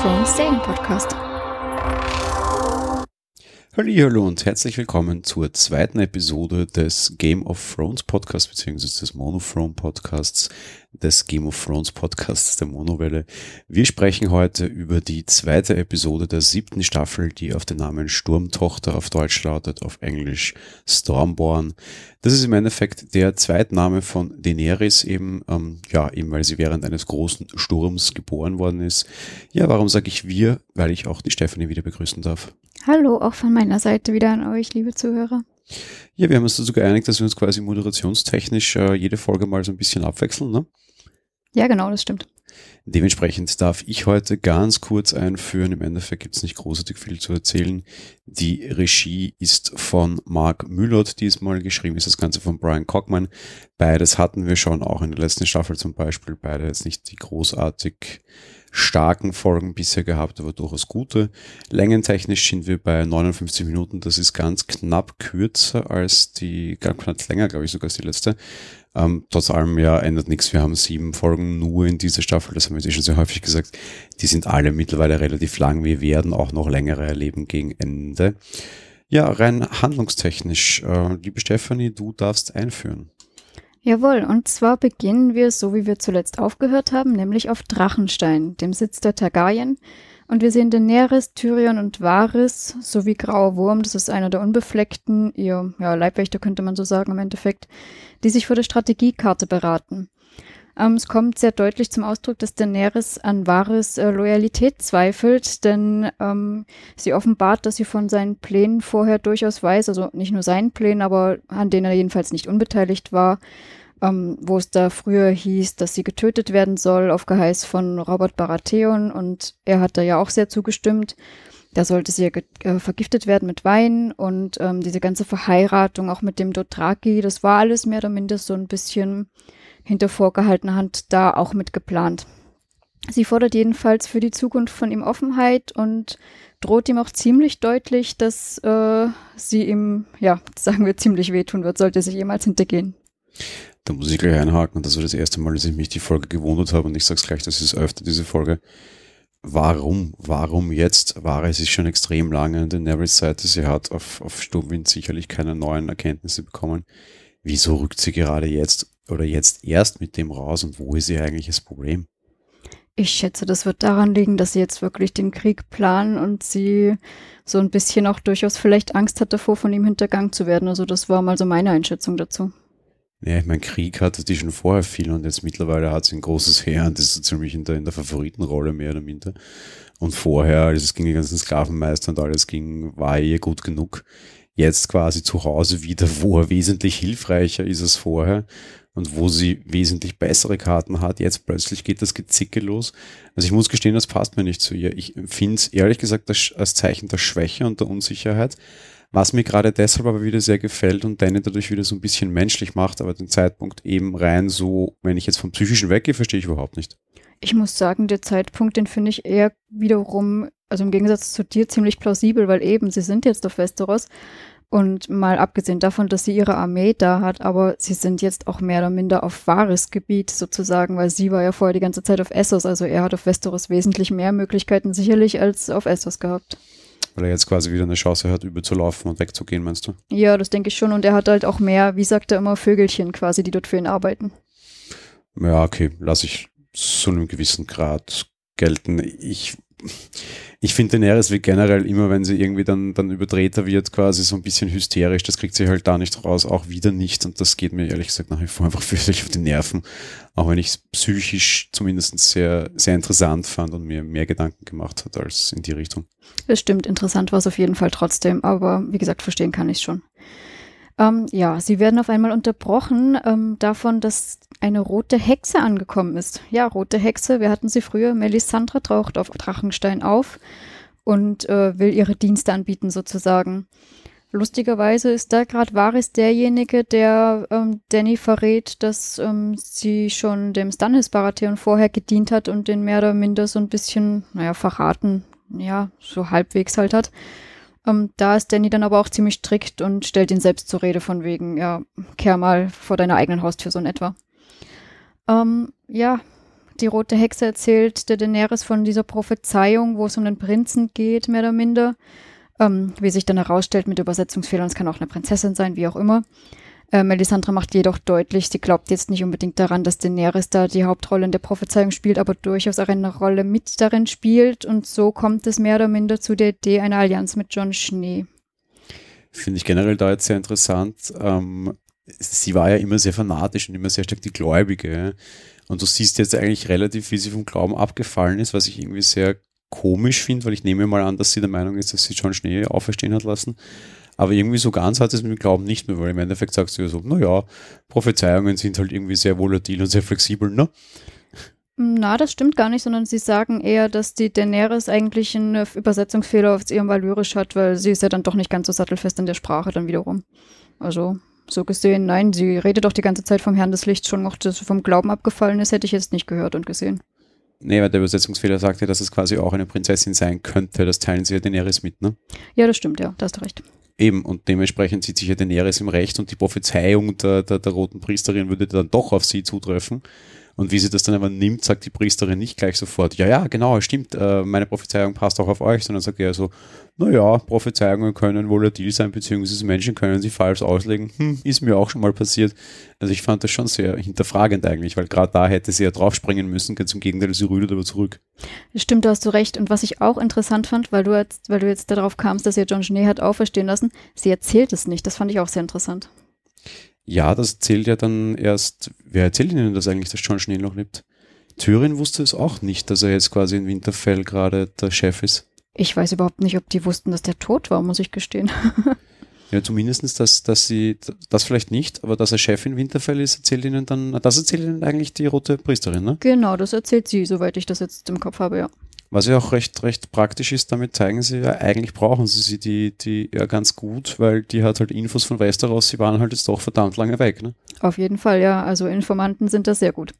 Of Thrones Serienpodcast. Hallo und herzlich willkommen zur zweiten Episode des Game of Thrones Podcasts beziehungsweise des Monothrone Podcasts, des Game of Thrones Podcasts der Monowelle. Wir sprechen heute über die zweite Episode der siebten Staffel, die auf den Namen Sturmtochter auf Deutsch lautet, auf Englisch Stormborn. Das ist im Endeffekt der Zweitname von Daenerys eben, ähm, ja, eben weil sie während eines großen Sturms geboren worden ist. Ja, warum sage ich wir? Weil ich auch die Stephanie wieder begrüßen darf. Hallo, auch von meiner Seite wieder an euch, liebe Zuhörer. Ja, wir haben uns dazu geeinigt, dass wir uns quasi moderationstechnisch äh, jede Folge mal so ein bisschen abwechseln, ne? Ja, genau, das stimmt. Dementsprechend darf ich heute ganz kurz einführen. Im Endeffekt gibt es nicht großartig viel zu erzählen. Die Regie ist von Mark Müllert diesmal geschrieben, ist das Ganze von Brian Cockman. Beides hatten wir schon auch in der letzten Staffel zum Beispiel. Beide jetzt nicht die großartig starken Folgen bisher gehabt, aber durchaus gute. Längentechnisch sind wir bei 59 Minuten. Das ist ganz knapp kürzer als die, ganz knapp länger, glaube ich, sogar als die letzte. Ähm, trotz allem ja ändert nichts. Wir haben sieben Folgen nur in dieser Staffel. Das haben wir schon sehr häufig gesagt. Die sind alle mittlerweile relativ lang. Wir werden auch noch längere erleben gegen Ende. Ja, rein handlungstechnisch. Äh, liebe Stefanie, du darfst einführen. Jawohl, und zwar beginnen wir so, wie wir zuletzt aufgehört haben, nämlich auf Drachenstein, dem Sitz der Targaryen. Und wir sehen Daenerys, Tyrion und Varys sowie Grauer Wurm, das ist einer der Unbefleckten, ihr ja, Leibwächter könnte man so sagen im Endeffekt, die sich vor der Strategiekarte beraten. Ähm, es kommt sehr deutlich zum Ausdruck, dass Daenerys an Varys äh, Loyalität zweifelt, denn ähm, sie offenbart, dass sie von seinen Plänen vorher durchaus weiß, also nicht nur seinen Plänen, aber an denen er jedenfalls nicht unbeteiligt war, ähm, wo es da früher hieß, dass sie getötet werden soll auf Geheiß von Robert Baratheon und er hat da ja auch sehr zugestimmt. Da sollte sie ja äh, vergiftet werden mit Wein und ähm, diese ganze Verheiratung auch mit dem Dothraki, das war alles mehr oder minder so ein bisschen hinter vorgehaltener Hand da auch mit geplant. Sie fordert jedenfalls für die Zukunft von ihm Offenheit und droht ihm auch ziemlich deutlich, dass äh, sie ihm, ja, sagen wir, ziemlich wehtun wird, sollte sich jemals hintergehen. Da muss ich gleich einhaken. Das war das erste Mal, dass ich mich die Folge gewundert habe und ich sag's gleich, das ist öfter diese Folge. Warum? Warum jetzt? War es ist schon extrem lange an der Nerys Seite. Sie hat auf, auf Sturmwind sicherlich keine neuen Erkenntnisse bekommen. Wieso rückt sie gerade jetzt oder jetzt erst mit dem raus und wo ist ihr eigentlich das Problem? Ich schätze, das wird daran liegen, dass sie jetzt wirklich den Krieg planen und sie so ein bisschen auch durchaus vielleicht Angst hat davor, von ihm hintergangen zu werden. Also das war mal so meine Einschätzung dazu. Ja, ich meine, Krieg hatte die schon vorher viel und jetzt mittlerweile hat sie ein großes Heer und ist so ziemlich in der, in der Favoritenrolle mehr oder minder. Und vorher, als es gegen die ganzen Sklavenmeister und alles ging, war ihr gut genug. Jetzt quasi zu Hause wieder, wo er wesentlich hilfreicher ist als vorher und wo sie wesentlich bessere Karten hat. Jetzt plötzlich geht das Gezicke los. Also ich muss gestehen, das passt mir nicht zu ihr. Ich finde es ehrlich gesagt als Zeichen der Schwäche und der Unsicherheit. Was mir gerade deshalb aber wieder sehr gefällt und Danny dadurch wieder so ein bisschen menschlich macht, aber den Zeitpunkt eben rein so, wenn ich jetzt vom Psychischen weggehe, verstehe ich überhaupt nicht. Ich muss sagen, der Zeitpunkt, den finde ich eher wiederum, also im Gegensatz zu dir, ziemlich plausibel, weil eben, sie sind jetzt auf Westeros und mal abgesehen davon, dass sie ihre Armee da hat, aber sie sind jetzt auch mehr oder minder auf wahres Gebiet sozusagen, weil sie war ja vorher die ganze Zeit auf Essos. Also er hat auf Westeros wesentlich mehr Möglichkeiten sicherlich als auf Essos gehabt. Weil er jetzt quasi wieder eine Chance hat, überzulaufen und wegzugehen, meinst du? Ja, das denke ich schon. Und er hat halt auch mehr, wie sagt er immer, Vögelchen quasi, die dort für ihn arbeiten. Ja, okay, lasse ich zu einem gewissen Grad gelten. Ich ich finde Daenerys wie generell immer, wenn sie irgendwie dann, dann überdrehter wird, quasi so ein bisschen hysterisch, das kriegt sie halt da nicht raus, auch wieder nicht und das geht mir ehrlich gesagt nach wie vor einfach fürchterlich auf die Nerven, auch wenn ich es psychisch zumindest sehr, sehr interessant fand und mir mehr Gedanken gemacht hat als in die Richtung. Das stimmt, interessant war es auf jeden Fall trotzdem, aber wie gesagt, verstehen kann ich schon. Ähm, ja, sie werden auf einmal unterbrochen ähm, davon, dass eine rote Hexe angekommen ist. Ja, rote Hexe, wir hatten sie früher. Melisandre taucht auf Drachenstein auf und äh, will ihre Dienste anbieten sozusagen. Lustigerweise ist da gerade Varys derjenige, der ähm, Danny verrät, dass ähm, sie schon dem Stannis Baratheon vorher gedient hat und den mehr oder minder so ein bisschen, naja, verraten, ja, so halbwegs halt hat. Ähm, da ist Danny dann aber auch ziemlich strikt und stellt ihn selbst zur Rede von wegen, ja, kehr mal vor deiner eigenen Haustür so in etwa. Ähm, ja, die rote Hexe erzählt der Daenerys von dieser Prophezeiung, wo es um den Prinzen geht, mehr oder minder. Ähm, wie sich dann herausstellt mit Übersetzungsfehlern, es kann auch eine Prinzessin sein, wie auch immer. Äh, Melisandre macht jedoch deutlich, sie glaubt jetzt nicht unbedingt daran, dass Daenerys da die Hauptrolle in der Prophezeiung spielt, aber durchaus auch eine Rolle mit darin spielt. Und so kommt es mehr oder minder zu der Idee einer Allianz mit John Schnee. Finde ich generell da jetzt sehr interessant. Ähm, sie war ja immer sehr fanatisch und immer sehr stark die Gläubige. Und du siehst jetzt eigentlich relativ, wie sie vom Glauben abgefallen ist, was ich irgendwie sehr komisch finde, weil ich nehme mal an, dass sie der Meinung ist, dass sie John Schnee auferstehen hat lassen. Aber irgendwie so ganz hat es mit dem Glauben nicht mehr, weil im Endeffekt sagst du ja so, naja, Prophezeiungen sind halt irgendwie sehr volatil und sehr flexibel, ne? Na, das stimmt gar nicht, sondern sie sagen eher, dass die Daenerys eigentlich einen Übersetzungsfehler auf ihrem Valyrisch hat, weil sie ist ja dann doch nicht ganz so sattelfest in der Sprache dann wiederum. Also, so gesehen, nein, sie redet doch die ganze Zeit vom Herrn des Lichts schon noch, dass vom Glauben abgefallen ist, hätte ich jetzt nicht gehört und gesehen. Nee, weil der Übersetzungsfehler sagt ja, dass es quasi auch eine Prinzessin sein könnte. Das teilen sie ja Daenerys mit, ne? Ja, das stimmt, ja, da hast du recht. Eben, und dementsprechend sieht sich ja Daenerys im Recht und die Prophezeiung der, der, der roten Priesterin würde dann doch auf sie zutreffen. Und wie sie das dann aber nimmt, sagt die Priesterin nicht gleich sofort, ja, ja, genau, stimmt, äh, meine Prophezeiung passt auch auf euch, sondern sagt eher so, naja, Prophezeiungen können volatil sein, beziehungsweise Menschen können sie falsch auslegen. Hm, ist mir auch schon mal passiert. Also ich fand das schon sehr hinterfragend eigentlich, weil gerade da hätte sie ja draufspringen müssen, ganz im Gegenteil, sie rührt aber zurück. Stimmt, da hast du recht. Und was ich auch interessant fand, weil du jetzt, weil du jetzt darauf kamst, dass ihr John Schnee hat auferstehen lassen, sie erzählt es nicht. Das fand ich auch sehr interessant. Ja, das zählt ja dann erst, wer erzählt Ihnen das eigentlich, dass John Schnee noch lebt? Tyrion wusste es auch nicht, dass er jetzt quasi in Winterfell gerade der Chef ist. Ich weiß überhaupt nicht, ob die wussten, dass der tot war, muss ich gestehen. ja, zumindest, dass, dass sie, das vielleicht nicht, aber dass er Chef in Winterfell ist, erzählt ihnen dann, das erzählt ihnen eigentlich die rote Priesterin, ne? Genau, das erzählt sie, soweit ich das jetzt im Kopf habe, ja. Was ja auch recht, recht praktisch ist, damit zeigen sie ja, eigentlich brauchen sie sie die, die ja ganz gut, weil die hat halt Infos von Westeros, sie waren halt jetzt doch verdammt lange weg, ne? Auf jeden Fall, ja. Also Informanten sind da sehr gut.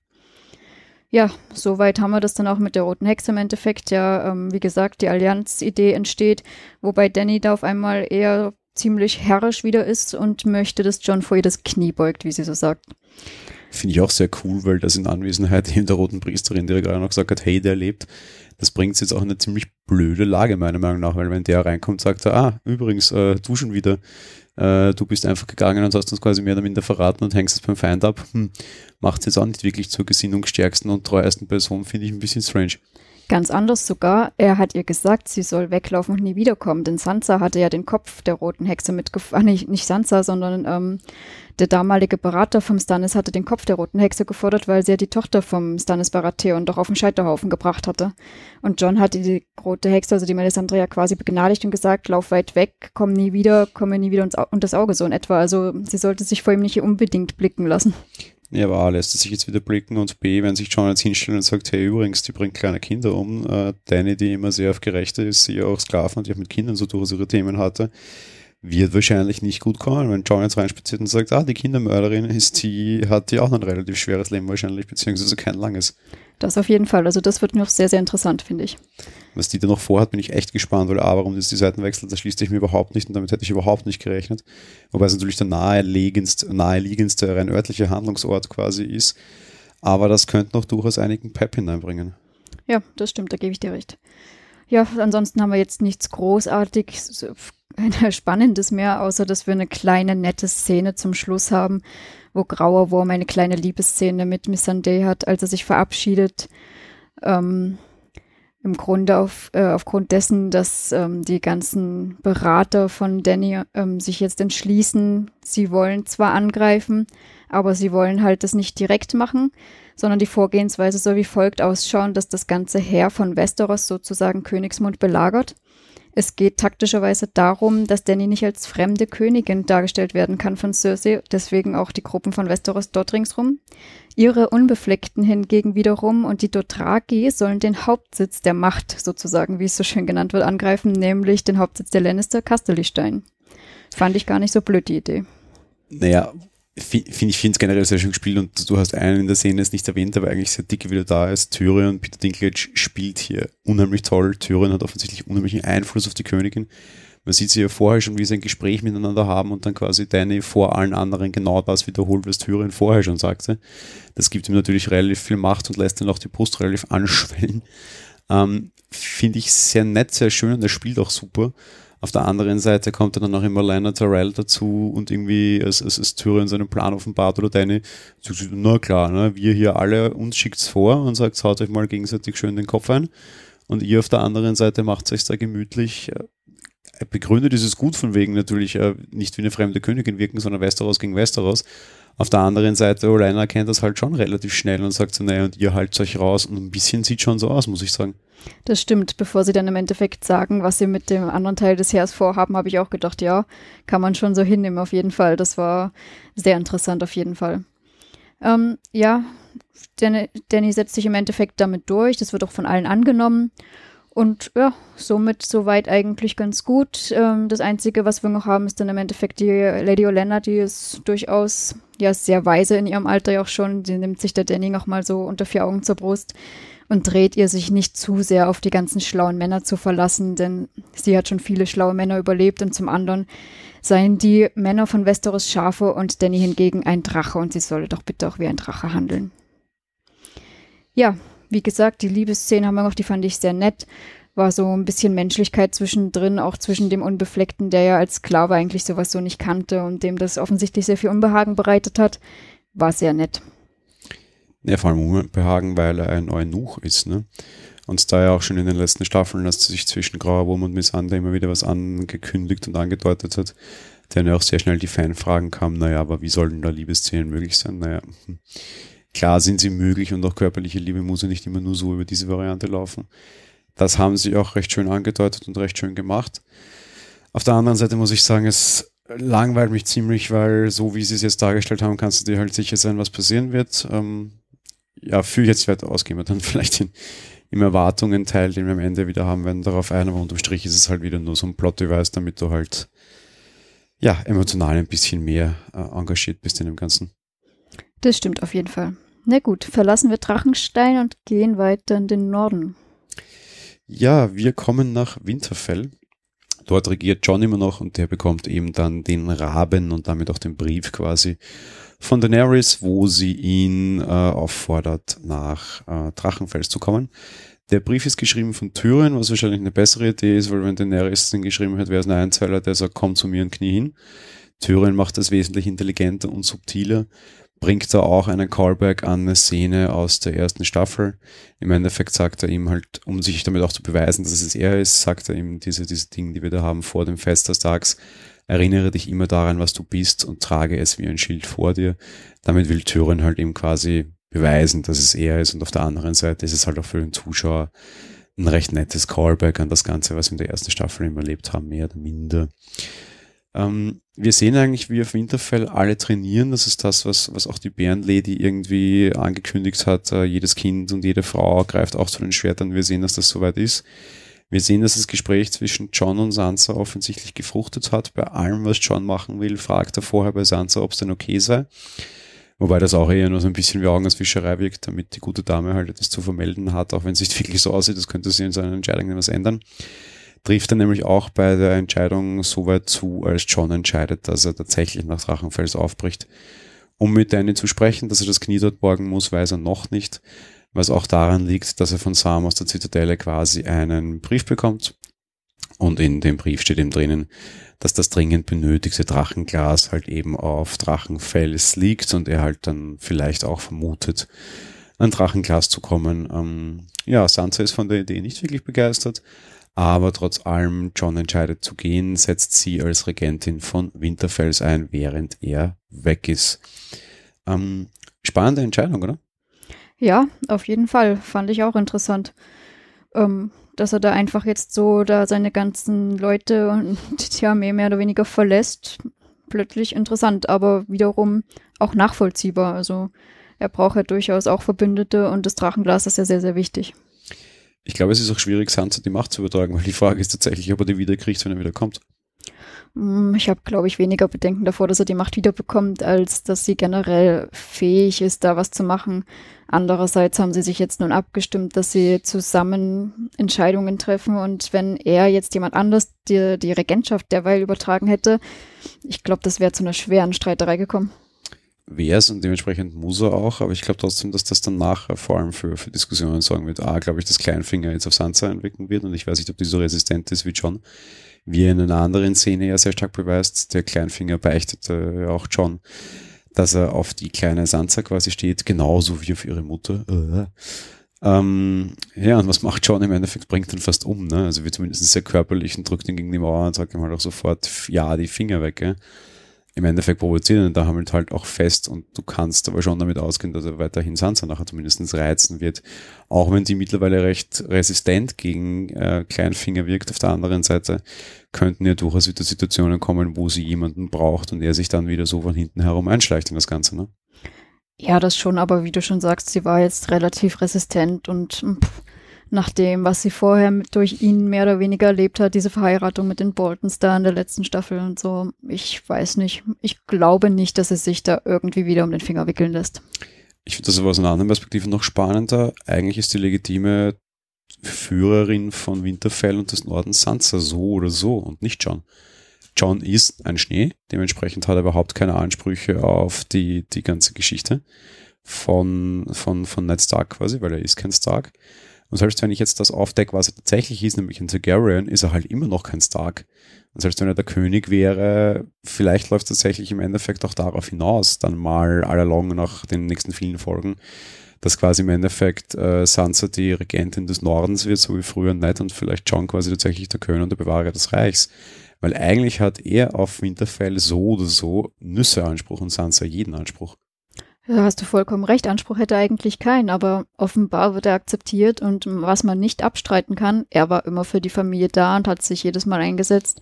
Ja, soweit haben wir das dann auch mit der Roten Hexe im Endeffekt. Ja, ähm, wie gesagt, die Allianz-Idee entsteht, wobei Danny da auf einmal eher ziemlich herrisch wieder ist und möchte, dass John vor ihr das Knie beugt, wie sie so sagt. Finde ich auch sehr cool, weil das in Anwesenheit eben der roten Priesterin, die gerade noch gesagt hat, hey, der lebt, das bringt es jetzt auch in eine ziemlich blöde Lage, meiner Meinung nach, weil wenn der reinkommt, sagt er, ah, übrigens, äh, du schon wieder, äh, du bist einfach gegangen und hast uns quasi mehr oder minder verraten und hängst es beim Feind ab, hm, macht es jetzt auch nicht wirklich zur gesinnungsstärksten und treuesten Person, finde ich ein bisschen strange. Ganz anders sogar, er hat ihr gesagt, sie soll weglaufen und nie wiederkommen, denn Sansa hatte ja den Kopf der roten Hexe mitgefahren, nicht, nicht Sansa, sondern ähm, der damalige Berater vom Stannis hatte den Kopf der roten Hexe gefordert, weil sie ja die Tochter vom Stannis Baratheon doch auf den Scheiterhaufen gebracht hatte. Und John hatte die rote Hexe, also die Melisandre, quasi begnadigt und gesagt, lauf weit weg, komm nie wieder, komme nie wieder unter das Auge, so in etwa. Also sie sollte sich vor ihm nicht unbedingt blicken lassen. Ja, aber A, lässt es sich jetzt wieder blicken und B, wenn sich John jetzt hinstellt und sagt, hey, übrigens, die bringt kleine Kinder um, äh, Danny, die immer sehr auf Gerechte ist, sie auch Sklaven und die auch mit Kindern so durchaus ihre Themen hatte, wird wahrscheinlich nicht gut kommen, wenn John jetzt reinspaziert und sagt, ah, die Kindermörderin ist die, hat die auch ein relativ schweres Leben wahrscheinlich, beziehungsweise kein langes. Das auf jeden Fall. Also das wird noch sehr, sehr interessant, finde ich. Was die da noch vorhat, bin ich echt gespannt, weil A, warum das die Seiten wechselt, das schließt sich mir überhaupt nicht und damit hätte ich überhaupt nicht gerechnet. Wobei es natürlich der naheliegendste, naheliegendste rein örtliche Handlungsort quasi ist. Aber das könnte noch durchaus einigen Pep hineinbringen. Ja, das stimmt, da gebe ich dir recht. Ja, ansonsten haben wir jetzt nichts großartig Spannendes mehr, außer dass wir eine kleine nette Szene zum Schluss haben, wo Grauer Wurm eine kleine Liebesszene mit Miss Sunday hat, als er sich verabschiedet. Ähm, Im Grunde auf, äh, aufgrund dessen, dass ähm, die ganzen Berater von Danny ähm, sich jetzt entschließen, sie wollen zwar angreifen, aber sie wollen halt das nicht direkt machen, sondern die Vorgehensweise soll wie folgt ausschauen, dass das ganze Heer von Westeros sozusagen Königsmund belagert es geht taktischerweise darum, dass Danny nicht als fremde Königin dargestellt werden kann von Cersei, deswegen auch die Gruppen von Westeros dort ringsrum. Ihre Unbefleckten hingegen wiederum und die Dothraki sollen den Hauptsitz der Macht, sozusagen, wie es so schön genannt wird, angreifen, nämlich den Hauptsitz der Lannister, Casterlystein. Fand ich gar nicht so blöd, die Idee. Naja, finde ich finde es generell sehr schön gespielt und du hast einen in der Szene jetzt nicht erwähnt, aber eigentlich sehr dicke wieder da ist. Tyrion, Peter Dinklage spielt hier unheimlich toll. Tyrion hat offensichtlich unheimlichen Einfluss auf die Königin. Man sieht sie ja vorher schon, wie sie ein Gespräch miteinander haben und dann quasi Danny vor allen anderen genau das wiederholt, was Tyrion vorher schon sagte. Das gibt ihm natürlich relativ viel Macht und lässt dann auch die Brust relativ anschwellen. Ähm, Finde ich sehr nett, sehr schön und er spielt auch super. Auf der anderen Seite kommt dann auch immer Lionel Terrell dazu und irgendwie als, als, als Tyrion seinen Plan offenbart oder deine, na klar, ne, wir hier alle, uns schickt's vor und sagt, haut euch mal gegenseitig schön den Kopf ein. Und ihr auf der anderen Seite macht euch da gemütlich. Äh, begründet ist es gut von wegen natürlich äh, nicht wie eine fremde Königin wirken, sondern Westeros gegen Westeros. Auf der anderen Seite, Olena kennt das halt schon relativ schnell und sagt so, naja, und ihr haltet euch raus. Und ein bisschen sieht schon so aus, muss ich sagen. Das stimmt. Bevor sie dann im Endeffekt sagen, was sie mit dem anderen Teil des Heers vorhaben, habe ich auch gedacht, ja, kann man schon so hinnehmen, auf jeden Fall. Das war sehr interessant, auf jeden Fall. Ähm, ja, Danny, Danny setzt sich im Endeffekt damit durch. Das wird auch von allen angenommen. Und ja, somit soweit eigentlich ganz gut. Ähm, das Einzige, was wir noch haben, ist dann im Endeffekt die Lady Olenna, die ist durchaus ja sehr weise in ihrem Alter ja auch schon. Die nimmt sich der Danny nochmal so unter vier Augen zur Brust und dreht ihr sich nicht zu sehr auf die ganzen schlauen Männer zu verlassen, denn sie hat schon viele schlaue Männer überlebt und zum anderen seien die Männer von Westeros Schafe und Danny hingegen ein Drache und sie solle doch bitte auch wie ein Drache handeln. Ja, wie gesagt, die Liebesszene haben wir noch, die fand ich sehr nett. War so ein bisschen Menschlichkeit zwischendrin, auch zwischen dem Unbefleckten, der ja als Sklave eigentlich sowas so nicht kannte und dem das offensichtlich sehr viel Unbehagen bereitet hat. War sehr nett. Ja, vor allem Unbehagen, weil er ein Eunuch ist, ne? Und da ja auch schon in den letzten Staffeln, dass sich zwischen Grauer Wurm und Missandei immer wieder was angekündigt und angedeutet hat, dann ja auch sehr schnell die Fanfragen kamen, naja, aber wie sollen da Liebesszenen möglich sein? Naja, hm. Klar sind sie möglich und auch körperliche Liebe muss ja nicht immer nur so über diese Variante laufen. Das haben sie auch recht schön angedeutet und recht schön gemacht. Auf der anderen Seite muss ich sagen, es langweilt mich ziemlich, weil so wie sie es jetzt dargestellt haben, kannst du dir halt sicher sein, was passieren wird. Ähm, ja, ich jetzt weiter ausgehen wir dann vielleicht in, im Erwartungen-Teil, den wir am Ende wieder haben werden, darauf ein, aber unterm Strich ist es halt wieder nur so ein Plot-Device, damit du halt ja, emotional ein bisschen mehr äh, engagiert bist in dem Ganzen. Das stimmt auf jeden Fall. Na gut, verlassen wir Drachenstein und gehen weiter in den Norden. Ja, wir kommen nach Winterfell. Dort regiert John immer noch und der bekommt eben dann den Raben und damit auch den Brief quasi von Daenerys, wo sie ihn äh, auffordert, nach äh, Drachenfels zu kommen. Der Brief ist geschrieben von Tyrion, was wahrscheinlich eine bessere Idee ist, weil wenn Daenerys den geschrieben hat, wäre es ein Einzeiler, der sagt, komm zu mir ein Knie hin. Tyrion macht das wesentlich intelligenter und subtiler bringt da auch einen Callback an eine Szene aus der ersten Staffel. Im Endeffekt sagt er ihm halt, um sich damit auch zu beweisen, dass es er ist, sagt er ihm diese, diese Dinge, die wir da haben vor dem Fest des Tages. Erinnere dich immer daran, was du bist und trage es wie ein Schild vor dir. Damit will Tyrion halt ihm quasi beweisen, dass es er ist und auf der anderen Seite ist es halt auch für den Zuschauer ein recht nettes Callback an das Ganze, was wir in der ersten Staffel immer erlebt haben, mehr oder minder. Ähm, wir sehen eigentlich, wie auf Winterfell alle trainieren. Das ist das, was, was auch die Bärenlady irgendwie angekündigt hat. Äh, jedes Kind und jede Frau greift auch zu den Schwertern. Wir sehen, dass das soweit ist. Wir sehen, dass das Gespräch zwischen John und Sansa offensichtlich gefruchtet hat. Bei allem, was John machen will, fragt er vorher bei Sansa, ob es denn okay sei. Wobei das auch eher nur so ein bisschen wie Augenwischerei wirkt, damit die gute Dame halt etwas zu vermelden hat, auch wenn es nicht wirklich so aussieht. Das könnte sie in seinen Entscheidungen was ändern trifft er nämlich auch bei der Entscheidung so weit zu, als John entscheidet, dass er tatsächlich nach Drachenfels aufbricht. Um mit Danny zu sprechen, dass er das Knie dort borgen muss, weiß er noch nicht, was auch daran liegt, dass er von Sam aus der Zitadelle quasi einen Brief bekommt. Und in dem Brief steht ihm drinnen, dass das dringend benötigte Drachenglas halt eben auf Drachenfels liegt und er halt dann vielleicht auch vermutet, an Drachenglas zu kommen. Ähm, ja, Sansa ist von der Idee nicht wirklich begeistert, aber trotz allem, John entscheidet zu gehen, setzt sie als Regentin von Winterfells ein, während er weg ist. Ähm, spannende Entscheidung, oder? Ja, auf jeden Fall. Fand ich auch interessant. Ähm, dass er da einfach jetzt so da seine ganzen Leute und ja, mehr, mehr oder weniger verlässt. Plötzlich interessant, aber wiederum auch nachvollziehbar. Also er braucht ja durchaus auch Verbündete und das Drachenglas ist ja sehr, sehr wichtig. Ich glaube, es ist auch schwierig, Sansa die Macht zu übertragen, weil die Frage ist tatsächlich, ob er die wiederkriegt, wenn er wieder kommt. Hm, ich habe, glaube ich, weniger Bedenken davor, dass er die Macht wiederbekommt, als dass sie generell fähig ist, da was zu machen. Andererseits haben sie sich jetzt nun abgestimmt, dass sie zusammen Entscheidungen treffen und wenn er jetzt jemand anders die, die Regentschaft derweil übertragen hätte, ich glaube, das wäre zu einer schweren Streiterei gekommen wäre es und dementsprechend muss er auch, aber ich glaube trotzdem, dass das dann nachher vor allem für, für Diskussionen sorgen wird. A, glaube ich, dass Kleinfinger jetzt auf Sansa entwickeln wird und ich weiß nicht, ob die so resistent ist wie John, wie er in einer anderen Szene ja sehr stark beweist. Der Kleinfinger beichtete auch John, dass er auf die kleine Sansa quasi steht, genauso wie auf ihre Mutter. Äh. Ähm, ja, und was macht John im Endeffekt? Bringt ihn fast um, ne? Also wird zumindest sehr körperlich und drückt ihn gegen die Mauer und sagt ihm halt auch sofort, ja, die Finger weg, ja? Im Endeffekt provozieren ihn da halt, halt auch fest und du kannst aber schon damit ausgehen, dass er weiterhin Sansa nachher zumindest reizen wird. Auch wenn die mittlerweile recht resistent gegen äh, Kleinfinger wirkt, auf der anderen Seite könnten ja durchaus wieder Situationen kommen, wo sie jemanden braucht und er sich dann wieder so von hinten herum einschleicht in das Ganze, ne? Ja, das schon, aber wie du schon sagst, sie war jetzt relativ resistent und pff, nach dem, was sie vorher durch ihn mehr oder weniger erlebt hat, diese Verheiratung mit den Boltons da in der letzten Staffel und so. Ich weiß nicht. Ich glaube nicht, dass es sich da irgendwie wieder um den Finger wickeln lässt. Ich finde das aber aus einer anderen Perspektive noch spannender. Eigentlich ist die legitime Führerin von Winterfell und des Nordens Sansa so oder so und nicht John. John ist ein Schnee, dementsprechend hat er überhaupt keine Ansprüche auf die, die ganze Geschichte von, von, von Ned Stark quasi, weil er ist kein Stark. Und selbst wenn ich jetzt das aufdecke, was er tatsächlich ist, nämlich ein Targaryen, ist er halt immer noch kein Stark. Und selbst wenn er der König wäre, vielleicht läuft es tatsächlich im Endeffekt auch darauf hinaus, dann mal allalong nach den nächsten vielen Folgen, dass quasi im Endeffekt äh, Sansa die Regentin des Nordens wird, so wie früher Ned und vielleicht John quasi tatsächlich der König und der Bewahrer des Reichs. Weil eigentlich hat er auf Winterfell so oder so Nüsse Anspruch und Sansa jeden Anspruch. Da hast du vollkommen recht. Anspruch hätte eigentlich keinen, aber offenbar wird er akzeptiert und was man nicht abstreiten kann, er war immer für die Familie da und hat sich jedes Mal eingesetzt.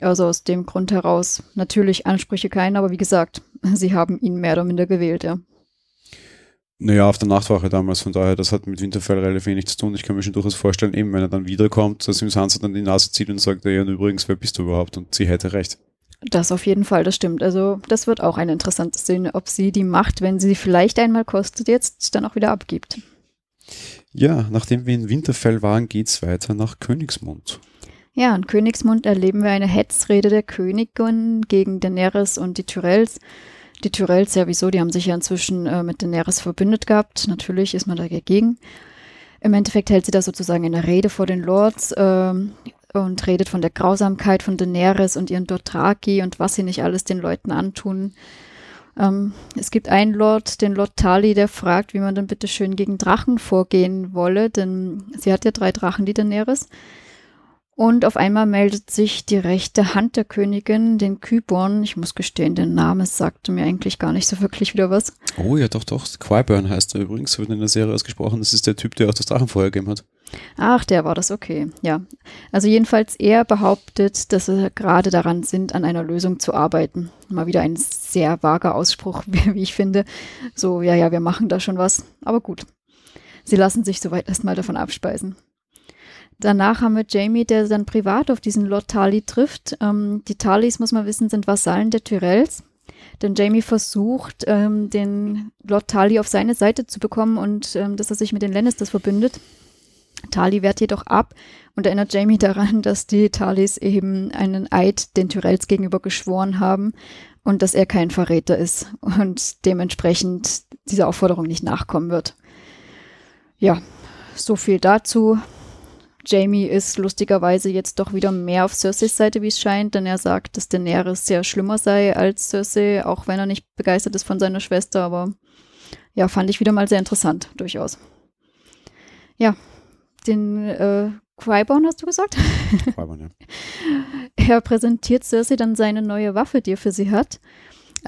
Also aus dem Grund heraus natürlich Ansprüche keinen, aber wie gesagt, sie haben ihn mehr oder minder gewählt, ja. Naja, auf der Nachtwache damals, von daher, das hat mit Winterfell relativ wenig zu tun. Ich kann mir schon durchaus vorstellen, eben wenn er dann wiederkommt, dass ihm Sansa dann die Nase zieht und sagt, ja, und übrigens, wer bist du überhaupt? Und sie hätte recht. Das auf jeden Fall, das stimmt. Also das wird auch eine interessante Szene, ob sie die Macht, wenn sie vielleicht einmal kostet, jetzt dann auch wieder abgibt. Ja, nachdem wir in Winterfell waren, geht es weiter nach Königsmund. Ja, in Königsmund erleben wir eine Hetzrede der Königin gegen Daenerys und die Tyrells. Die Tyrells, ja wieso, die haben sich ja inzwischen äh, mit Daenerys verbündet gehabt. Natürlich ist man dagegen. Im Endeffekt hält sie da sozusagen eine Rede vor den Lords ähm, und redet von der Grausamkeit von Daenerys und ihren Dothraki und was sie nicht alles den Leuten antun. Ähm, es gibt einen Lord, den Lord Tali, der fragt, wie man denn bitte schön gegen Drachen vorgehen wolle, denn sie hat ja drei Drachen, die Daenerys. Und auf einmal meldet sich die rechte Hand der Königin, den Kyborn. Ich muss gestehen, der Name sagte mir eigentlich gar nicht so wirklich wieder was. Oh ja, doch, doch. Qyburn heißt er übrigens, wird in der Serie ausgesprochen. Das ist der Typ, der auch das Drachenfeuer gegeben hat. Ach, der war das, okay. Ja. Also jedenfalls er behauptet, dass sie gerade daran sind, an einer Lösung zu arbeiten. Mal wieder ein sehr vager Ausspruch, wie ich finde. So, ja, ja, wir machen da schon was. Aber gut. Sie lassen sich soweit erstmal davon abspeisen. Danach haben wir Jamie, der dann privat auf diesen Lord Tali trifft. Ähm, die Talis, muss man wissen, sind Vasallen der Tyrells. Denn Jamie versucht, ähm, den Lord Tali auf seine Seite zu bekommen und ähm, dass er sich mit den Lannisters verbündet. Tali wehrt jedoch ab und erinnert Jamie daran, dass die Talis eben einen Eid den Tyrells gegenüber geschworen haben und dass er kein Verräter ist und dementsprechend dieser Aufforderung nicht nachkommen wird. Ja, so viel dazu. Jamie ist lustigerweise jetzt doch wieder mehr auf Cerseis Seite, wie es scheint, denn er sagt, dass Daenerys sehr schlimmer sei als Cersei, auch wenn er nicht begeistert ist von seiner Schwester, aber ja, fand ich wieder mal sehr interessant, durchaus. Ja, den äh, Qyborn hast du gesagt? Qyborn, ja. Er präsentiert Cersei dann seine neue Waffe, die er für sie hat.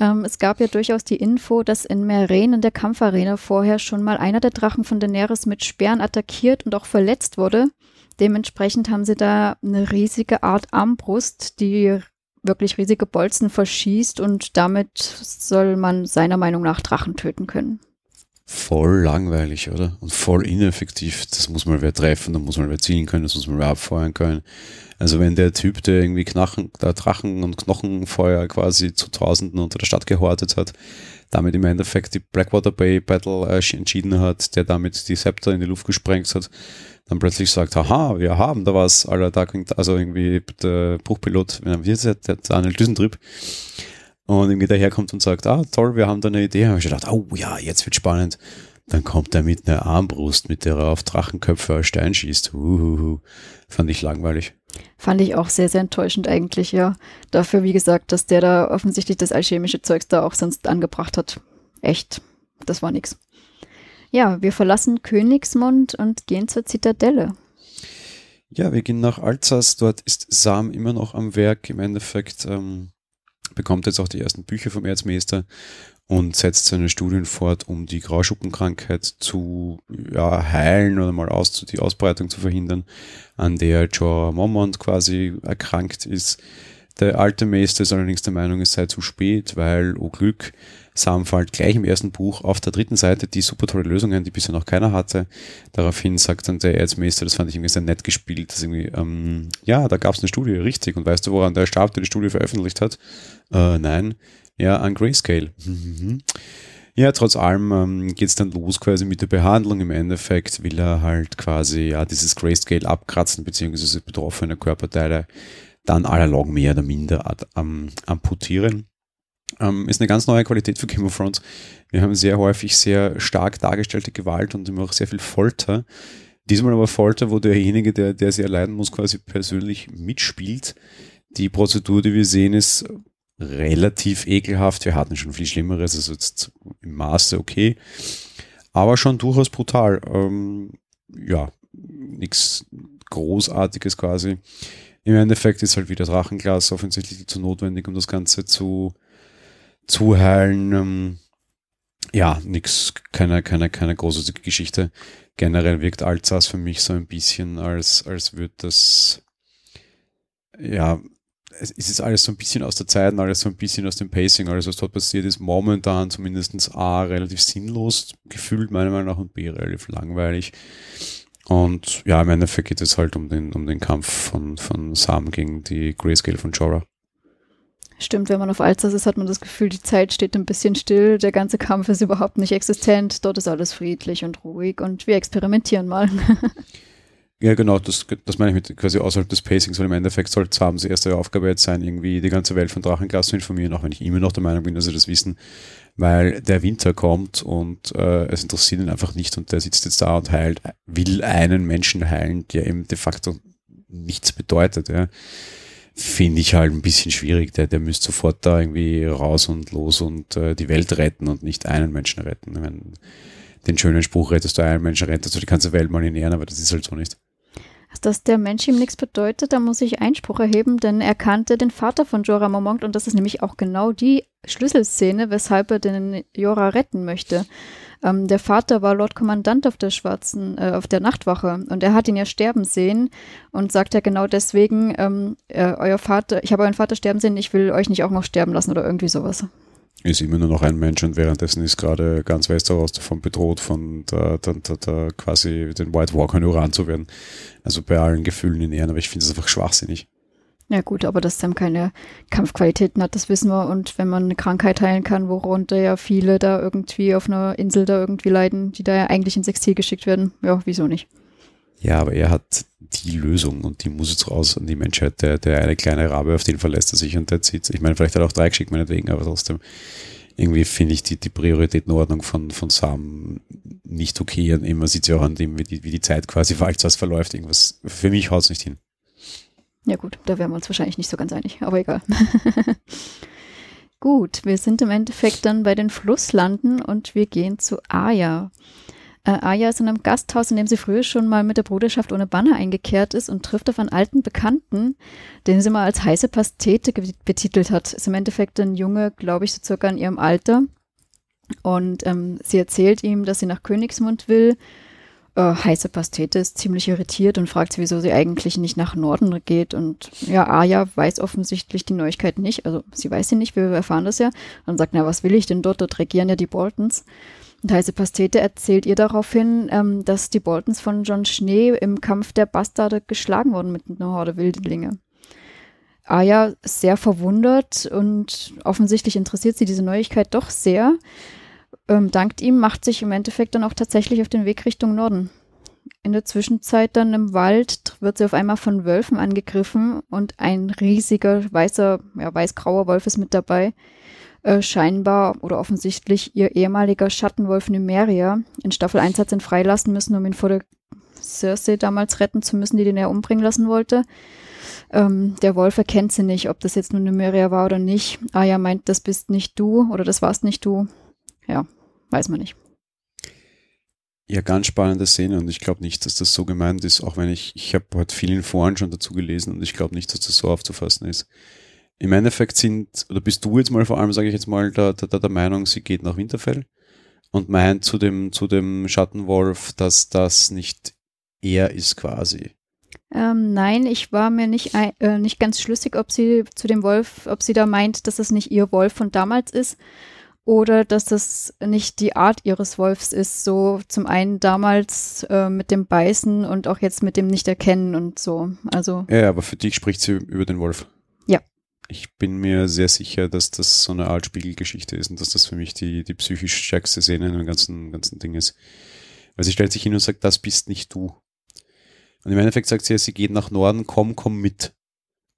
Ähm, es gab ja durchaus die Info, dass in Meren in der Kampfarena vorher schon mal einer der Drachen von Daenerys mit Speeren attackiert und auch verletzt wurde. Dementsprechend haben sie da eine riesige Art Armbrust, die wirklich riesige Bolzen verschießt und damit soll man seiner Meinung nach Drachen töten können. Voll langweilig, oder? Und voll ineffektiv. Das muss man wer treffen, da muss man wer zielen können, das muss man wer abfeuern können. Also wenn der Typ, der irgendwie Knachen, der Drachen und Knochenfeuer quasi zu Tausenden unter der Stadt gehortet hat, damit im Endeffekt die Blackwater Bay Battle äh, entschieden hat, der damit die Scepter in die Luft gesprengt hat, dann plötzlich sagt, haha, wir haben da was, Alter, da also irgendwie der Buchpilot, wie ist der, der Daniel Düsentrieb, und irgendwie daherkommt und sagt, ah, toll, wir haben da eine Idee. Und ich dachte, oh ja, jetzt wird spannend. Dann kommt er mit einer Armbrust, mit der er auf Drachenköpfe Stein schießt. Uhuhu. Fand ich langweilig. Fand ich auch sehr, sehr enttäuschend eigentlich, ja. Dafür, wie gesagt, dass der da offensichtlich das alchemische Zeugs da auch sonst angebracht hat. Echt. Das war nix. Ja, wir verlassen Königsmund und gehen zur Zitadelle. Ja, wir gehen nach Alzas. Dort ist Sam immer noch am Werk. Im Endeffekt ähm, bekommt jetzt auch die ersten Bücher vom Erzmeister und setzt seine Studien fort, um die Grauschuppenkrankheit zu ja, heilen oder mal aus, die Ausbreitung zu verhindern, an der Jorah Mormont quasi erkrankt ist. Der alte Meister ist allerdings der Meinung, es sei zu spät, weil, oh Glück, Sam fällt gleich im ersten Buch auf der dritten Seite die super tolle Lösungen, die bisher noch keiner hatte. Daraufhin sagt dann der Erzmeister, das fand ich irgendwie sehr nett gespielt, dass irgendwie, ähm, ja, da gab es eine Studie, richtig. Und weißt du, woran der starb, der die Studie veröffentlicht hat? Äh, nein. Ja, an Grayscale. Mhm. Ja, trotz allem ähm, geht es dann los quasi mit der Behandlung. Im Endeffekt will er halt quasi ja dieses Grayscale abkratzen, beziehungsweise betroffene Körperteile dann allerlog mehr oder minder ähm, amputieren. Ähm, ist eine ganz neue Qualität für Game of Thrones. Wir haben sehr häufig sehr stark dargestellte Gewalt und immer auch sehr viel Folter. Diesmal aber Folter, wo derjenige, der, der sie erleiden muss, quasi persönlich mitspielt. Die Prozedur, die wir sehen, ist relativ ekelhaft. Wir hatten schon viel Schlimmeres, also jetzt im Maße okay. Aber schon durchaus brutal. Ähm, ja, nichts Großartiges quasi. Im Endeffekt ist halt wieder Drachenglas offensichtlich zu notwendig, um das Ganze zu zuheilen. Ähm, ja, nix, keine, keine, keine großartige Geschichte. Generell wirkt Alsace für mich so ein bisschen, als, als würde das, ja, es ist alles so ein bisschen aus der Zeit und alles so ein bisschen aus dem Pacing. Alles, was dort passiert, ist momentan zumindest A, relativ sinnlos gefühlt, meiner Meinung nach, und B, relativ langweilig. Und ja, im Endeffekt geht es halt um den, um den Kampf von, von Sam gegen die Grayscale von Jorah. Stimmt, wenn man auf Alzers ist, hat man das Gefühl, die Zeit steht ein bisschen still, der ganze Kampf ist überhaupt nicht existent, dort ist alles friedlich und ruhig und wir experimentieren mal. ja, genau, das, das meine ich mit quasi außerhalb des Pacings, weil im Endeffekt sollte Sabens erste Aufgabe jetzt sein, irgendwie die ganze Welt von Drachenglas zu informieren, auch wenn ich immer noch der Meinung bin, dass sie das wissen, weil der Winter kommt und äh, es interessiert ihn einfach nicht und der sitzt jetzt da und heilt, will einen Menschen heilen, der eben de facto nichts bedeutet. Ja finde ich halt ein bisschen schwierig. Der, der müsste sofort da irgendwie raus und los und äh, die Welt retten und nicht einen Menschen retten. Ich meine, den schönen Spruch rettest du einen Menschen, rettest du die ganze Welt mal in Ehren, aber das ist halt so nicht. Dass der Mensch ihm nichts bedeutet, da muss ich Einspruch erheben, denn er kannte den Vater von Jorah Mormont und das ist nämlich auch genau die Schlüsselszene, weshalb er den Jorah retten möchte. Ähm, der Vater war Lord Kommandant auf der schwarzen, äh, auf der Nachtwache und er hat ihn ja sterben sehen und sagt ja genau deswegen, ähm, äh, euer Vater, ich habe euren Vater sterben sehen, ich will euch nicht auch noch sterben lassen oder irgendwie sowas. Ist immer nur noch ein Mensch und währenddessen ist gerade ganz Westeros davon bedroht, von der, der, der, der quasi den White Walker nur Uran zu werden. Also bei allen Gefühlen in Ehren, aber ich finde es einfach schwachsinnig. Ja gut, aber dass Sam keine Kampfqualitäten hat, das wissen wir. Und wenn man eine Krankheit heilen kann, worunter ja viele da irgendwie auf einer Insel da irgendwie leiden, die da ja eigentlich ins Exil geschickt werden, ja, wieso nicht? Ja, aber er hat die Lösung und die muss jetzt raus an die Menschheit. Der, der eine kleine Rabe, auf den verlässt er sich und der zieht. Ich meine, vielleicht hat er auch drei geschickt, meinetwegen, aber trotzdem irgendwie finde ich die, die Prioritätenordnung von, von Sam nicht okay. Und man sieht ja auch an dem, wie die, wie die Zeit quasi falsch verläuft. Irgendwas, für mich haut es nicht hin. Ja gut, da wären wir uns wahrscheinlich nicht so ganz einig, aber egal. gut, wir sind im Endeffekt dann bei den Flusslanden und wir gehen zu Aya. Äh, Aya ist in einem Gasthaus, in dem sie früher schon mal mit der Bruderschaft ohne Banner eingekehrt ist und trifft auf einen alten Bekannten, den sie mal als heiße Pastete betitelt hat. Ist im Endeffekt ein Junge, glaube ich, so circa in ihrem Alter. Und ähm, sie erzählt ihm, dass sie nach Königsmund will äh, heiße Pastete ist ziemlich irritiert und fragt sie, wieso sie eigentlich nicht nach Norden geht. Und ja, Aya weiß offensichtlich die Neuigkeit nicht. Also sie weiß sie nicht, wir erfahren das ja. Und sagt, na, was will ich denn dort? Dort regieren ja die Boltons. Und Heiße Pastete erzählt ihr daraufhin, ähm, dass die Boltons von John Schnee im Kampf der Bastarde geschlagen wurden mit einer Horde Wildlinge. Aya ist sehr verwundert und offensichtlich interessiert sie diese Neuigkeit doch sehr. Ähm, dankt ihm macht sich im Endeffekt dann auch tatsächlich auf den Weg Richtung Norden. In der Zwischenzeit dann im Wald wird sie auf einmal von Wölfen angegriffen und ein riesiger weißer, ja, weiß-grauer Wolf ist mit dabei. Äh, scheinbar oder offensichtlich ihr ehemaliger Schattenwolf Numeria. In Staffel 1 hat sie ihn freilassen müssen, um ihn vor der Cersei damals retten zu müssen, die den er umbringen lassen wollte. Ähm, der Wolf erkennt sie nicht, ob das jetzt nur Numeria war oder nicht. Aya meint, das bist nicht du oder das warst nicht du. Ja, weiß man nicht. Ja, ganz spannende Szene und ich glaube nicht, dass das so gemeint ist, auch wenn ich, ich habe heute vielen Foren schon dazu gelesen und ich glaube nicht, dass das so aufzufassen ist. Im Endeffekt sind, oder bist du jetzt mal vor allem, sage ich jetzt mal, der, der, der Meinung, sie geht nach Winterfell und meint zu dem, zu dem Schattenwolf, dass das nicht er ist quasi. Ähm, nein, ich war mir nicht, äh, nicht ganz schlüssig, ob sie zu dem Wolf, ob sie da meint, dass das nicht ihr Wolf von damals ist oder dass das nicht die Art ihres Wolfs ist. So zum einen damals äh, mit dem Beißen und auch jetzt mit dem Nicht-Erkennen und so. Also. Ja, aber für dich spricht sie über den Wolf. Ja. Ich bin mir sehr sicher, dass das so eine Art Spiegelgeschichte ist und dass das für mich die, die psychisch stärkste Szene in dem ganzen, ganzen Ding ist. Weil sie stellt sich hin und sagt, das bist nicht du. Und im Endeffekt sagt sie, sie geht nach Norden, komm, komm mit.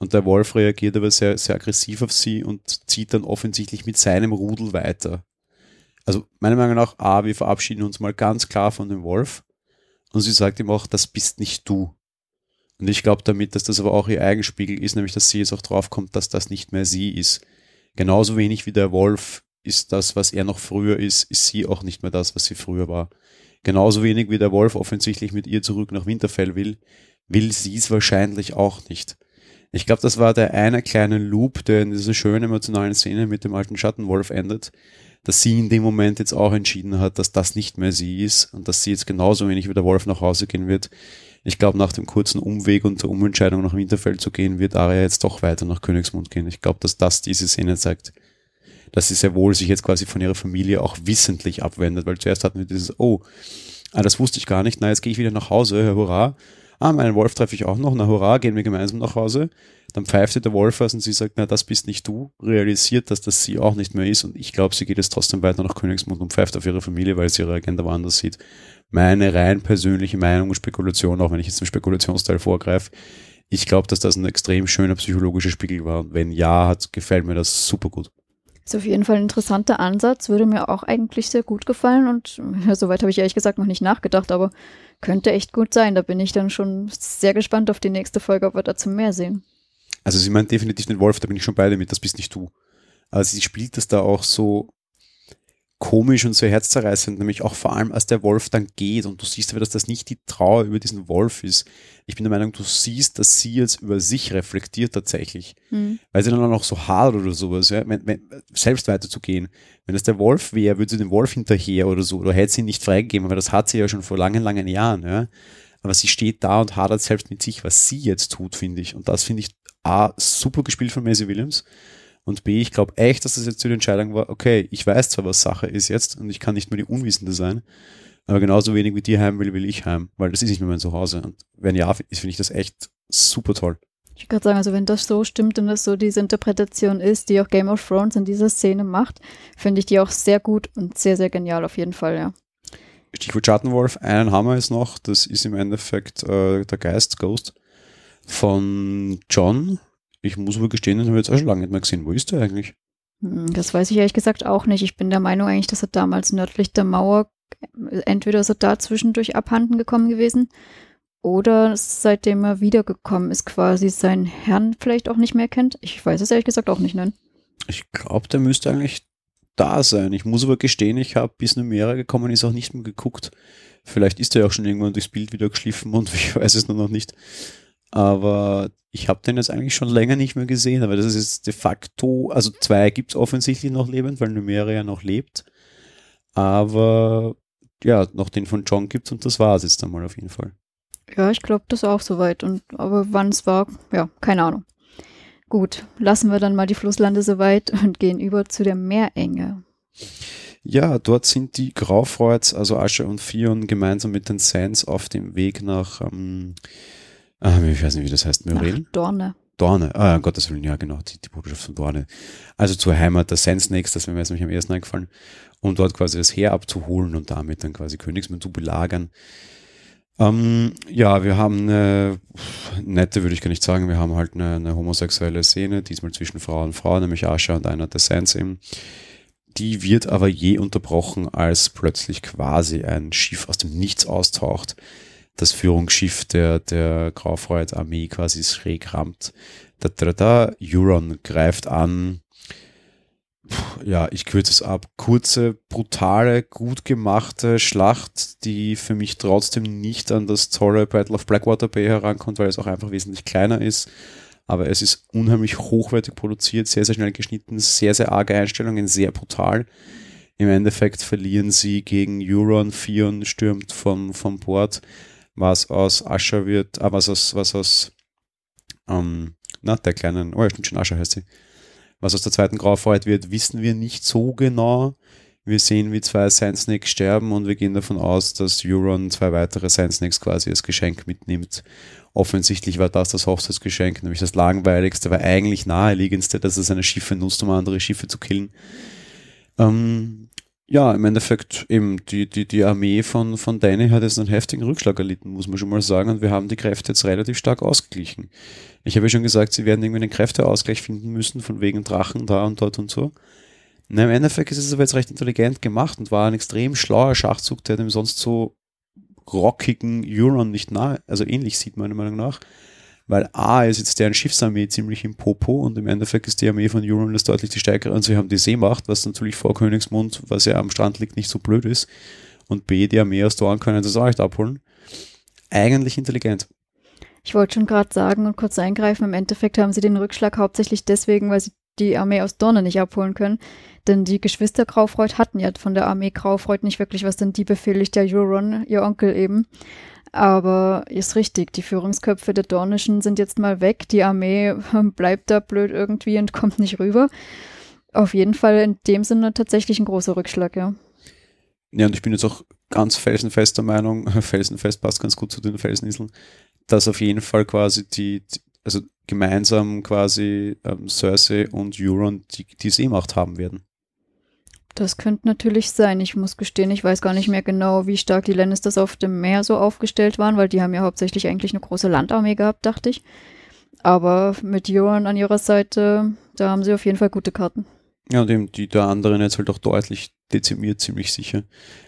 Und der Wolf reagiert aber sehr, sehr aggressiv auf sie und zieht dann offensichtlich mit seinem Rudel weiter. Also meiner Meinung nach, A, wir verabschieden uns mal ganz klar von dem Wolf. Und sie sagt ihm auch, das bist nicht du. Und ich glaube damit, dass das aber auch ihr Eigenspiegel ist, nämlich dass sie jetzt auch draufkommt, dass das nicht mehr sie ist. Genauso wenig wie der Wolf ist das, was er noch früher ist, ist sie auch nicht mehr das, was sie früher war. Genauso wenig wie der Wolf offensichtlich mit ihr zurück nach Winterfell will, will sie es wahrscheinlich auch nicht. Ich glaube, das war der eine kleine Loop, der in dieser schönen emotionalen Szene mit dem alten Schattenwolf endet, dass sie in dem Moment jetzt auch entschieden hat, dass das nicht mehr sie ist und dass sie jetzt genauso wenig wie der Wolf nach Hause gehen wird. Ich glaube, nach dem kurzen Umweg und der Umentscheidung nach Winterfell zu gehen, wird Arya jetzt doch weiter nach Königsmund gehen. Ich glaube, dass das diese Szene zeigt. Dass sie sehr wohl sich jetzt quasi von ihrer Familie auch wissentlich abwendet, weil zuerst hatten wir dieses, oh, ah, das wusste ich gar nicht, na, jetzt gehe ich wieder nach Hause, hurra ah, meinen Wolf treffe ich auch noch, na hurra, gehen wir gemeinsam nach Hause. Dann pfeift sie der Wolf aus und sie sagt, na, das bist nicht du, realisiert, dass das sie auch nicht mehr ist und ich glaube, sie geht jetzt trotzdem weiter nach Königsmund und pfeift auf ihre Familie, weil sie ihre Agenda woanders sieht. Meine rein persönliche Meinung und Spekulation, auch wenn ich jetzt im Spekulationsteil vorgreife, ich glaube, dass das ein extrem schöner psychologischer Spiegel war. Und wenn ja, hat, gefällt mir das super gut. Ist auf jeden Fall ein interessanter Ansatz, würde mir auch eigentlich sehr gut gefallen und ja, soweit habe ich ehrlich gesagt noch nicht nachgedacht, aber könnte echt gut sein. Da bin ich dann schon sehr gespannt auf die nächste Folge, ob wir dazu mehr sehen. Also sie meint definitiv den Wolf, da bin ich schon beide mit, das bist nicht du. Also sie spielt das da auch so komisch und so herzzerreißend, nämlich auch vor allem, als der Wolf dann geht und du siehst aber, dass das nicht die Trauer über diesen Wolf ist. Ich bin der Meinung, du siehst, dass sie jetzt über sich reflektiert tatsächlich, mhm. weil sie dann auch noch so hart oder sowas, ja, wenn, wenn, selbst weiterzugehen. Wenn es der Wolf wäre, würde sie den Wolf hinterher oder so, oder hätte sie ihn nicht freigegeben, aber das hat sie ja schon vor langen, langen Jahren, ja. Aber sie steht da und hadert selbst mit sich, was sie jetzt tut, finde ich. Und das finde ich A, super gespielt von Maisie Williams. Und B, ich glaube echt, dass das jetzt die Entscheidung war, okay, ich weiß zwar, was Sache ist jetzt und ich kann nicht mehr die Unwissende sein, aber genauso wenig wie die heim will, will ich heim, weil das ist nicht mehr mein Zuhause. Und wenn ja, finde ich das echt super toll. Ich würde sagen, also wenn das so stimmt und das so diese Interpretation ist, die auch Game of Thrones in dieser Szene macht, finde ich die auch sehr gut und sehr, sehr genial auf jeden Fall, ja. Stichwort Schattenwolf, einen Hammer ist noch, das ist im Endeffekt äh, der Geist, Ghost, von John, ich muss aber gestehen, den habe ich jetzt auch schon lange nicht mehr gesehen. Wo ist der eigentlich? Hm, das weiß ich ehrlich gesagt auch nicht. Ich bin der Meinung eigentlich, dass er damals nördlich der Mauer, entweder ist er da zwischendurch abhanden gekommen gewesen oder seitdem er wiedergekommen ist, quasi seinen Herrn vielleicht auch nicht mehr kennt. Ich weiß es ehrlich gesagt auch nicht, nein. Ich glaube, der müsste eigentlich da sein. Ich muss aber gestehen, ich habe bis Numera gekommen ist auch nicht mehr geguckt. Vielleicht ist er auch schon irgendwann durchs Bild wieder geschliffen und ich weiß es nur noch nicht. Aber ich habe den jetzt eigentlich schon länger nicht mehr gesehen, aber das ist de facto, also zwei gibt es offensichtlich noch lebend, weil Numeria noch lebt. Aber ja, noch den von John gibt es und das war es jetzt einmal auf jeden Fall. Ja, ich glaube das auch soweit. Und aber wann es war, ja, keine Ahnung. Gut, lassen wir dann mal die Flusslande soweit und gehen über zu der Meerenge. Ja, dort sind die Graufreuds, also Asche und Fion, gemeinsam mit den Sands auf dem Weg nach, ähm, ah, ich weiß nicht, wie das heißt, Myrel? Dorne. Dorne, ah, um Gottes Willen, ja, genau, die, die Botschaft von Dorne. Also zur Heimat der Sand Snakes, das wäre mir jetzt nämlich am ersten eingefallen, um dort quasi das Heer abzuholen und damit dann quasi Königsmund zu belagern. Ähm, ja, wir haben eine nette, würde ich gar nicht sagen, wir haben halt eine, eine homosexuelle Szene, diesmal zwischen Frau und Frau, nämlich Asha und einer der Sands eben. Die wird aber je unterbrochen, als plötzlich quasi ein Schiff aus dem Nichts austaucht, das Führungsschiff der, der Graufreud-Armee quasi schräg rammt. Da, da, da, Euron greift an, ja, ich kürze es ab. Kurze, brutale, gut gemachte Schlacht, die für mich trotzdem nicht an das tolle Battle of Blackwater Bay herankommt, weil es auch einfach wesentlich kleiner ist. Aber es ist unheimlich hochwertig produziert, sehr, sehr schnell geschnitten, sehr, sehr arge Einstellungen, sehr brutal. Im Endeffekt verlieren sie gegen Euron, Fion stürmt vom, vom Bord, was aus Ascher wird, ah, was aus, was aus, ähm, na, der kleinen, oh ja, stimmt schon, Ascher heißt sie was aus der zweiten Graufreud wird, wissen wir nicht so genau. Wir sehen, wie zwei Sand Snakes sterben und wir gehen davon aus, dass Euron zwei weitere Sand Snakes quasi als Geschenk mitnimmt. Offensichtlich war das das Hochzeitsgeschenk, nämlich das langweiligste, aber eigentlich naheliegendste, dass er seine Schiffe nutzt, um andere Schiffe zu killen. Ähm, ja, im Endeffekt eben die, die, die Armee von, von Danny hat jetzt einen heftigen Rückschlag erlitten, muss man schon mal sagen, und wir haben die Kräfte jetzt relativ stark ausgeglichen. Ich habe ja schon gesagt, sie werden irgendwie einen Kräfteausgleich finden müssen, von wegen Drachen da und dort und so. Na, Im Endeffekt ist es aber jetzt recht intelligent gemacht und war ein extrem schlauer Schachzug, der dem sonst so rockigen Euron nicht nahe, also ähnlich sieht meiner Meinung nach. Weil A ist jetzt deren Schiffsarmee ziemlich im Popo und im Endeffekt ist die Armee von Euron das deutlich die stärkere und sie haben die Seemacht, was natürlich vor Königsmund, was ja am Strand liegt, nicht so blöd ist. Und B, die Armee aus Dorn können das auch nicht abholen. Eigentlich intelligent. Ich wollte schon gerade sagen und kurz eingreifen, im Endeffekt haben sie den Rückschlag hauptsächlich deswegen, weil sie die Armee aus Dorne nicht abholen können. Denn die Geschwister Graufreud hatten ja von der Armee Graufreud nicht wirklich was, denn die befehligt ja Euron, ihr Onkel eben. Aber ist richtig, die Führungsköpfe der Dornischen sind jetzt mal weg. Die Armee bleibt da blöd irgendwie und kommt nicht rüber. Auf jeden Fall in dem Sinne tatsächlich ein großer Rückschlag, ja. Ja, und ich bin jetzt auch ganz felsenfest der Meinung, felsenfest passt ganz gut zu den Felseninseln, dass auf jeden Fall quasi die, also gemeinsam quasi ähm, Cersei und Euron die, die Seemacht haben werden. Das könnte natürlich sein. Ich muss gestehen, ich weiß gar nicht mehr genau, wie stark die Lannisters auf dem Meer so aufgestellt waren, weil die haben ja hauptsächlich eigentlich eine große Landarmee gehabt, dachte ich. Aber mit Euron an ihrer Seite, da haben sie auf jeden Fall gute Karten. Ja, und eben die der anderen jetzt halt auch deutlich dezimiert, ziemlich sicher.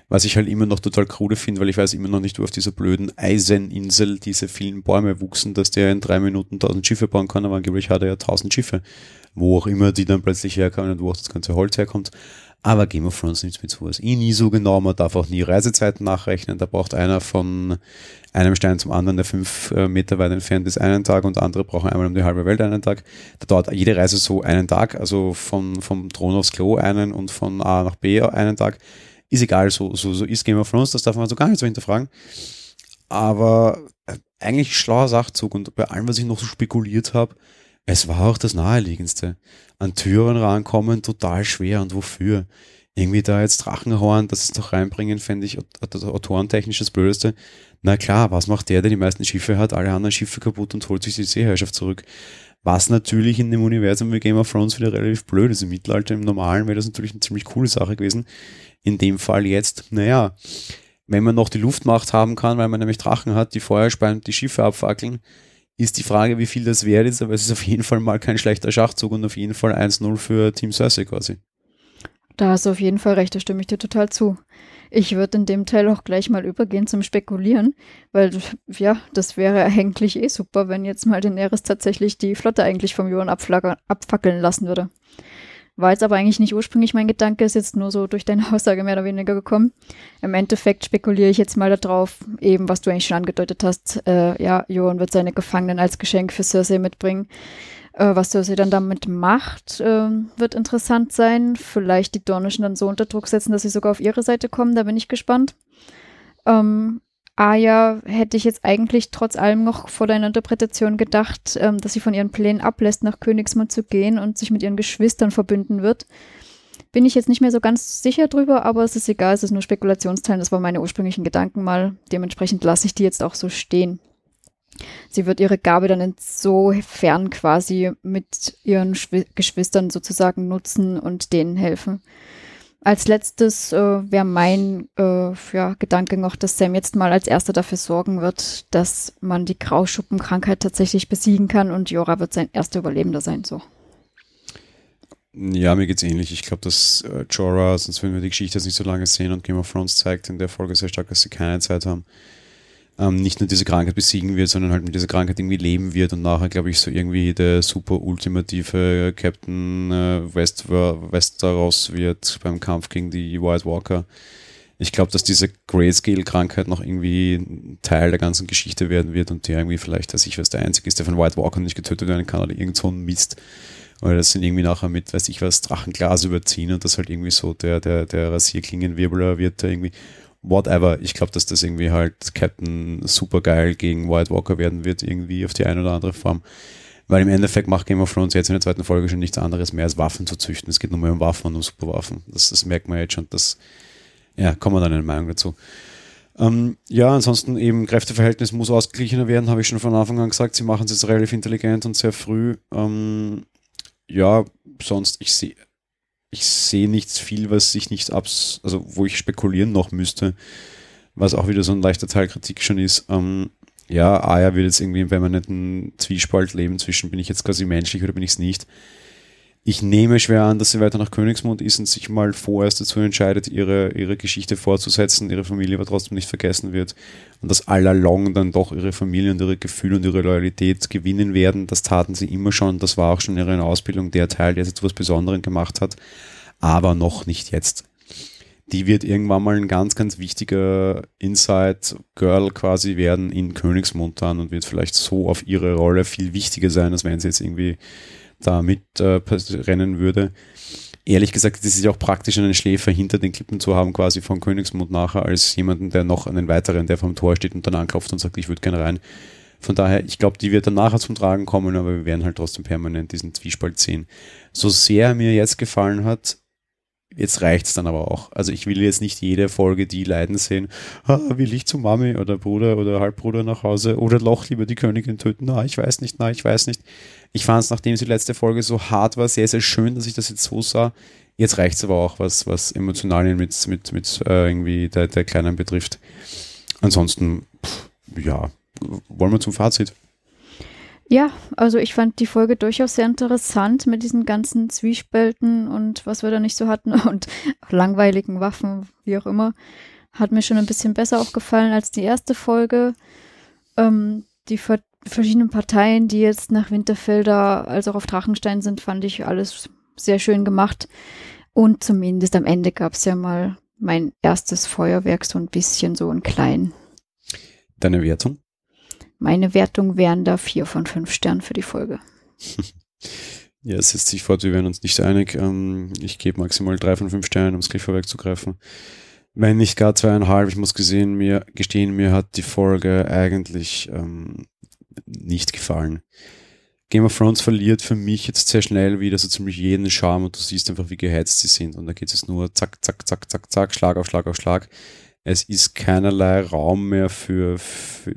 Was ich halt immer noch total krude finde, weil ich weiß immer noch nicht, wo auf dieser blöden Eiseninsel diese vielen Bäume wuchsen, dass der in drei Minuten tausend Schiffe bauen kann, aber angeblich hat er ja tausend Schiffe. Wo auch immer die dann plötzlich herkommen und wo auch das ganze Holz herkommt. Aber Game of Thrones nimmt mit sowas eh nie so genau. Man darf auch nie Reisezeiten nachrechnen. Da braucht einer von einem Stein zum anderen, der fünf äh, Meter weit entfernt ist, einen Tag und andere brauchen einmal um die halbe Welt einen Tag. Da dauert jede Reise so einen Tag, also von, vom Thron aufs Klo einen und von A nach B einen Tag. Ist egal, so, so, so ist Game of Thrones, das darf man so gar nicht so hinterfragen. Aber äh, eigentlich schlauer Sachzug und bei allem, was ich noch so spekuliert habe, es war auch das Naheliegendste. An Türen rankommen, total schwer. Und wofür? Irgendwie da jetzt Drachenhorn, das ist doch reinbringen, fände ich autorentechnisch das Blödeste. Na klar, was macht der, der die meisten Schiffe hat, alle anderen Schiffe kaputt und holt sich die Seeherrschaft zurück? Was natürlich in dem Universum wie Game of Thrones wieder relativ blöd ist. Im Mittelalter, im Normalen wäre das natürlich eine ziemlich coole Sache gewesen. In dem Fall jetzt, naja, wenn man noch die Luftmacht haben kann, weil man nämlich Drachen hat, die Feuer speien die Schiffe abfackeln, ist die Frage, wie viel das wert ist, aber es ist auf jeden Fall mal kein schlechter Schachzug und auf jeden Fall 1-0 für Team Cersei quasi. Da hast du auf jeden Fall recht, da stimme ich dir total zu. Ich würde in dem Teil auch gleich mal übergehen zum Spekulieren, weil ja, das wäre eigentlich eh super, wenn jetzt mal Daenerys tatsächlich die Flotte eigentlich vom Johann abfackeln lassen würde. War jetzt aber eigentlich nicht ursprünglich mein Gedanke, ist jetzt nur so durch deine Aussage mehr oder weniger gekommen. Im Endeffekt spekuliere ich jetzt mal darauf, eben was du eigentlich schon angedeutet hast. Äh, ja, Johan wird seine Gefangenen als Geschenk für Cersei mitbringen. Äh, was Cersei dann damit macht, äh, wird interessant sein. Vielleicht die Dornischen dann so unter Druck setzen, dass sie sogar auf ihre Seite kommen. Da bin ich gespannt. Ähm, Aya hätte ich jetzt eigentlich trotz allem noch vor deiner Interpretation gedacht, ähm, dass sie von ihren Plänen ablässt, nach Königsmund zu gehen und sich mit ihren Geschwistern verbünden wird. Bin ich jetzt nicht mehr so ganz sicher drüber, aber es ist egal, es ist nur Spekulationsteil. Das waren meine ursprünglichen Gedanken mal. Dementsprechend lasse ich die jetzt auch so stehen. Sie wird ihre Gabe dann insofern quasi mit ihren Schw Geschwistern sozusagen nutzen und denen helfen. Als letztes äh, wäre mein äh, ja, Gedanke noch, dass Sam jetzt mal als erster dafür sorgen wird, dass man die Grauschuppenkrankheit tatsächlich besiegen kann und Jora wird sein erster Überlebender sein. So. Ja, mir geht's ähnlich. Ich glaube, dass äh, Jorah, sonst würden wir die Geschichte jetzt nicht so lange sehen und Game of Thrones zeigt in der Folge sehr stark, dass sie keine Zeit haben ähm, nicht nur diese Krankheit besiegen wird, sondern halt mit dieser Krankheit irgendwie leben wird und nachher, glaube ich, so irgendwie der super ultimative Captain äh, West Westeros wird beim Kampf gegen die White Walker. Ich glaube, dass diese Grayscale-Krankheit noch irgendwie ein Teil der ganzen Geschichte werden wird und der irgendwie vielleicht, dass ich was der Einzige ist, der von White Walker nicht getötet werden kann oder irgend so ein Mist. Oder das sind irgendwie nachher mit, weiß ich was, Drachenglas überziehen und das halt irgendwie so der, der, der Rasierklingenwirbler wird, der irgendwie whatever. Ich glaube, dass das irgendwie halt Captain supergeil gegen White Walker werden wird, irgendwie auf die eine oder andere Form. Weil im Endeffekt macht Game of Thrones jetzt in der zweiten Folge schon nichts anderes mehr als Waffen zu züchten. Es geht nur mehr um Waffen und um Superwaffen. Das, das merkt man jetzt schon. Das, ja, kommen wir dann eine Meinung dazu. Ähm, ja, ansonsten eben Kräfteverhältnis muss ausgeglichener werden, habe ich schon von Anfang an gesagt. Sie machen es jetzt relativ intelligent und sehr früh. Ähm, ja, sonst, ich sehe ich sehe nichts viel, was ich nicht abs, also wo ich spekulieren noch müsste, was auch wieder so ein leichter Teil Kritik schon ist. Ähm, ja, Aya wird jetzt irgendwie im permanenten Zwiespalt leben zwischen, bin ich jetzt quasi menschlich oder bin ich es nicht. Ich nehme schwer an, dass sie weiter nach Königsmund ist und sich mal vorerst dazu entscheidet, ihre, ihre Geschichte fortzusetzen, ihre Familie aber trotzdem nicht vergessen wird und dass allalong dann doch ihre Familie und ihre Gefühle und ihre Loyalität gewinnen werden. Das taten sie immer schon. Das war auch schon in ihrer Ausbildung der Teil, der sie zu was Besonderem gemacht hat, aber noch nicht jetzt. Die wird irgendwann mal ein ganz, ganz wichtiger Inside-Girl quasi werden in Königsmund dann und wird vielleicht so auf ihre Rolle viel wichtiger sein, als wenn sie jetzt irgendwie da mitrennen äh, würde. Ehrlich gesagt, das ist ja auch praktisch, einen Schläfer hinter den Klippen zu haben, quasi von Königsmund nachher, als jemanden, der noch einen weiteren, der vom Tor steht und dann anklopft und sagt, ich würde gerne rein. Von daher, ich glaube, die wird dann nachher zum Tragen kommen, aber wir werden halt trotzdem permanent diesen Zwiespalt sehen. So sehr mir jetzt gefallen hat, Jetzt reicht es dann aber auch. Also ich will jetzt nicht jede Folge die leiden sehen. Ah, will ich zu Mami oder Bruder oder Halbbruder nach Hause oder Loch lieber die Königin töten? Na, ich weiß nicht, na, ich weiß nicht. Ich fand es, nachdem die letzte Folge so hart war, sehr, sehr schön, dass ich das jetzt so sah. Jetzt reicht es aber auch, was, was Emotionalien mit, mit, mit äh, irgendwie der, der Kleinen betrifft. Ansonsten, pff, ja, wollen wir zum Fazit? Ja, also ich fand die Folge durchaus sehr interessant mit diesen ganzen Zwiespälten und was wir da nicht so hatten und langweiligen Waffen, wie auch immer. Hat mir schon ein bisschen besser auch gefallen als die erste Folge. Ähm, die verschiedenen Parteien, die jetzt nach Winterfelder als auch auf Drachenstein sind, fand ich alles sehr schön gemacht. Und zumindest am Ende gab es ja mal mein erstes Feuerwerk, so ein bisschen, so ein klein. Deine Wertung? Meine Wertung wären da vier von fünf Sternen für die Folge. Ja, es setzt sich fort, wir werden uns nicht einig. Ähm, ich gebe maximal drei von fünf Sternen, um es gleich vorwegzugreifen. Wenn nicht gar zweieinhalb, ich muss gesehen, mir, gestehen, mir hat die Folge eigentlich ähm, nicht gefallen. Game of Thrones verliert für mich jetzt sehr schnell wieder so ziemlich jeden Charme und du siehst einfach, wie geheizt sie sind. Und da geht es nur zack, zack, zack, zack, zack, Schlag auf Schlag auf Schlag. Es ist keinerlei Raum mehr für, für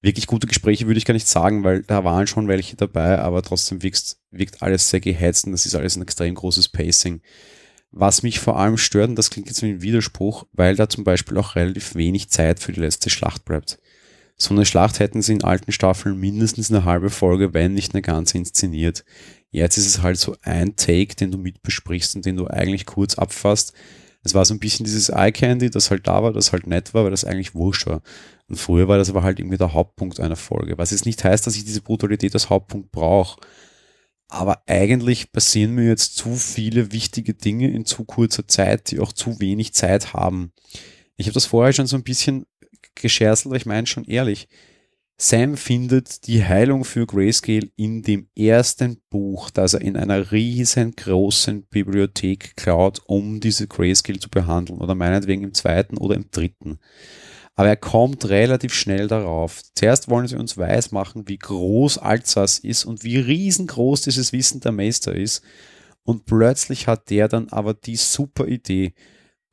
wirklich gute Gespräche würde ich gar nicht sagen, weil da waren schon welche dabei, aber trotzdem wirkt, wirkt alles sehr geheizt und das ist alles ein extrem großes Pacing. Was mich vor allem stört, und das klingt jetzt wie ein Widerspruch, weil da zum Beispiel auch relativ wenig Zeit für die letzte Schlacht bleibt. So eine Schlacht hätten sie in alten Staffeln mindestens eine halbe Folge, wenn nicht eine ganze inszeniert. Jetzt ist es halt so ein Take, den du mitbesprichst und den du eigentlich kurz abfasst. Es war so ein bisschen dieses Eye Candy, das halt da war, das halt nett war, weil das eigentlich wurscht war. Und früher war das aber halt irgendwie der Hauptpunkt einer Folge. Was jetzt nicht heißt, dass ich diese Brutalität als Hauptpunkt brauche. Aber eigentlich passieren mir jetzt zu viele wichtige Dinge in zu kurzer Zeit, die auch zu wenig Zeit haben. Ich habe das vorher schon so ein bisschen gescherzt, aber ich meine schon ehrlich. Sam findet die Heilung für Grayscale in dem ersten Buch, das er in einer riesengroßen Bibliothek klaut, um diese Grayscale zu behandeln. Oder meinetwegen im zweiten oder im dritten. Aber er kommt relativ schnell darauf. Zuerst wollen sie uns weismachen, wie groß Alsace ist und wie riesengroß dieses Wissen der Meister ist. Und plötzlich hat der dann aber die super Idee.